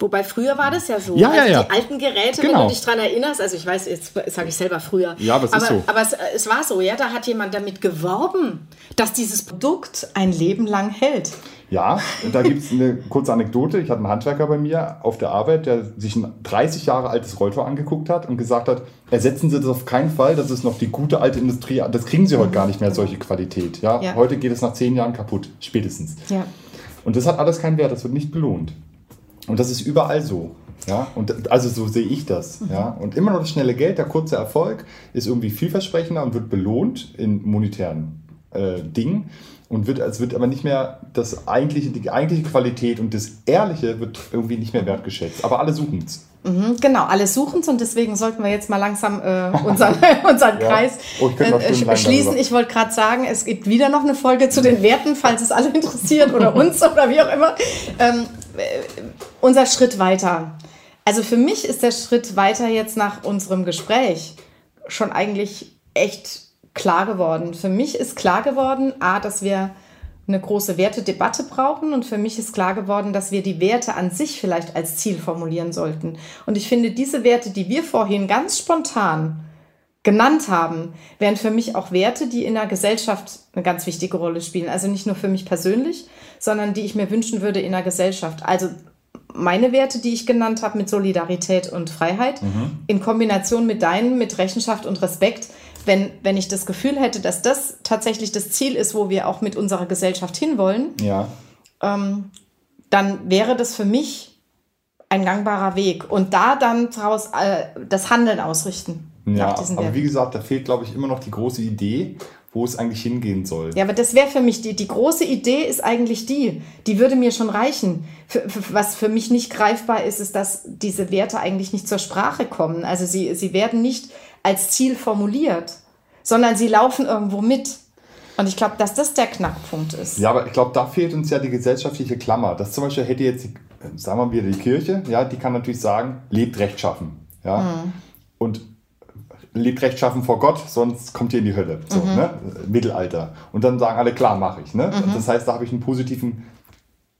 Wobei früher war das ja so. Ja, ja, also ja. Die alten Geräte, genau. wenn du dich daran erinnerst, also ich weiß, jetzt sage ich selber früher. Ja, aber es aber, ist so. Aber es, es, war so, ja, da hat jemand damit geworben, dass dieses Produkt ein Leben lang hält. Ja, da gibt es eine kurze Anekdote. Ich hatte einen Handwerker bei mir auf der Arbeit, der sich ein 30 Jahre altes Rolltor angeguckt hat und gesagt hat, ersetzen Sie das auf keinen Fall, das ist noch die gute alte Industrie. Das kriegen Sie heute gar nicht mehr, solche Qualität. Ja? ja. Heute geht es nach 10 Jahren kaputt, spätestens. Ja. Und das hat alles keinen Wert, das wird nicht belohnt. Und das ist überall so. Ja, und also so sehe ich das. Mhm. Ja, und immer noch das schnelle Geld, der kurze Erfolg ist irgendwie vielversprechender und wird belohnt in monetären äh, Dingen und wird, es wird aber nicht mehr das eigentliche, die eigentliche Qualität und das Ehrliche wird irgendwie nicht mehr wertgeschätzt. Aber alle suchen es. Mhm, genau, alle suchen es und deswegen sollten wir jetzt mal langsam äh, [laughs] unseren, unseren ja. Kreis oh, ich äh, schließen. Darüber. Ich wollte gerade sagen, es gibt wieder noch eine Folge zu den Werten, falls es alle interessiert oder [laughs] uns oder wie auch immer. Ähm, unser Schritt weiter. Also für mich ist der Schritt weiter jetzt nach unserem Gespräch schon eigentlich echt klar geworden. Für mich ist klar geworden, a, dass wir eine große Wertedebatte brauchen und für mich ist klar geworden, dass wir die Werte an sich vielleicht als Ziel formulieren sollten. Und ich finde, diese Werte, die wir vorhin ganz spontan genannt haben, wären für mich auch Werte, die in der Gesellschaft eine ganz wichtige Rolle spielen. Also nicht nur für mich persönlich, sondern die ich mir wünschen würde in der Gesellschaft. Also meine Werte, die ich genannt habe, mit Solidarität und Freiheit, mhm. in Kombination mit deinen, mit Rechenschaft und Respekt, wenn, wenn ich das Gefühl hätte, dass das tatsächlich das Ziel ist, wo wir auch mit unserer Gesellschaft hinwollen, ja. ähm, dann wäre das für mich ein gangbarer Weg. Und da dann daraus äh, das Handeln ausrichten. Ja, aber wie gesagt, da fehlt, glaube ich, immer noch die große Idee, wo es eigentlich hingehen soll. Ja, aber das wäre für mich die, die große Idee ist eigentlich die, die würde mir schon reichen. Für, für, was für mich nicht greifbar ist, ist, dass diese Werte eigentlich nicht zur Sprache kommen. Also sie, sie werden nicht als Ziel formuliert, sondern sie laufen irgendwo mit. Und ich glaube, dass das der Knackpunkt ist. Ja, aber ich glaube, da fehlt uns ja die gesellschaftliche Klammer. Das zum Beispiel hätte jetzt, sagen wir wieder, die Kirche, ja, die kann natürlich sagen, lebt rechtschaffen. Ja? Mhm. Und lebt rechtschaffen vor Gott, sonst kommt ihr in die Hölle. So, mhm. ne? Mittelalter. Und dann sagen alle, klar, mache ich. Ne? Mhm. Das heißt, da habe ich einen positiven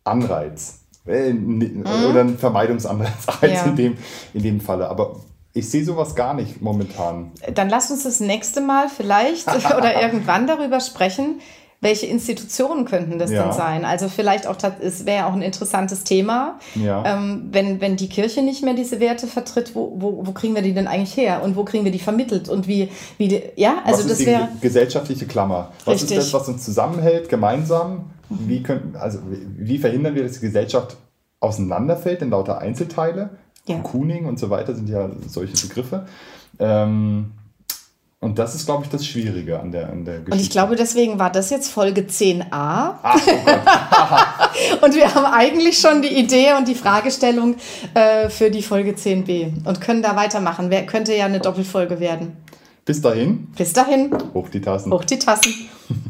Anreiz. Äh, mhm. Oder einen Vermeidungsanreiz [laughs] ja. in, dem, in dem Falle. Aber ich sehe sowas gar nicht momentan. Dann lass uns das nächste Mal vielleicht [laughs] oder irgendwann darüber sprechen, welche Institutionen könnten das ja. denn sein? Also vielleicht auch, es wäre auch ein interessantes Thema, ja. ähm, wenn, wenn die Kirche nicht mehr diese Werte vertritt, wo, wo, wo kriegen wir die denn eigentlich her und wo kriegen wir die vermittelt und wie, wie die, ja, also was das wäre... gesellschaftliche Klammer. Was richtig. ist das, was uns zusammenhält, gemeinsam? Wie, können, also, wie verhindern wir, dass die Gesellschaft auseinanderfällt in lauter Einzelteile? Ja. Cocooning und so weiter sind ja solche Begriffe. Ähm, und das ist, glaube ich, das Schwierige an der, an der Geschichte. Und ich glaube, deswegen war das jetzt Folge 10a. Ach, oh [laughs] [laughs] und wir haben eigentlich schon die Idee und die Fragestellung äh, für die Folge 10b und können da weitermachen. Wer, könnte ja eine Doppelfolge werden. Bis dahin. Bis dahin. Hoch die Tassen. Hoch die Tassen. [laughs]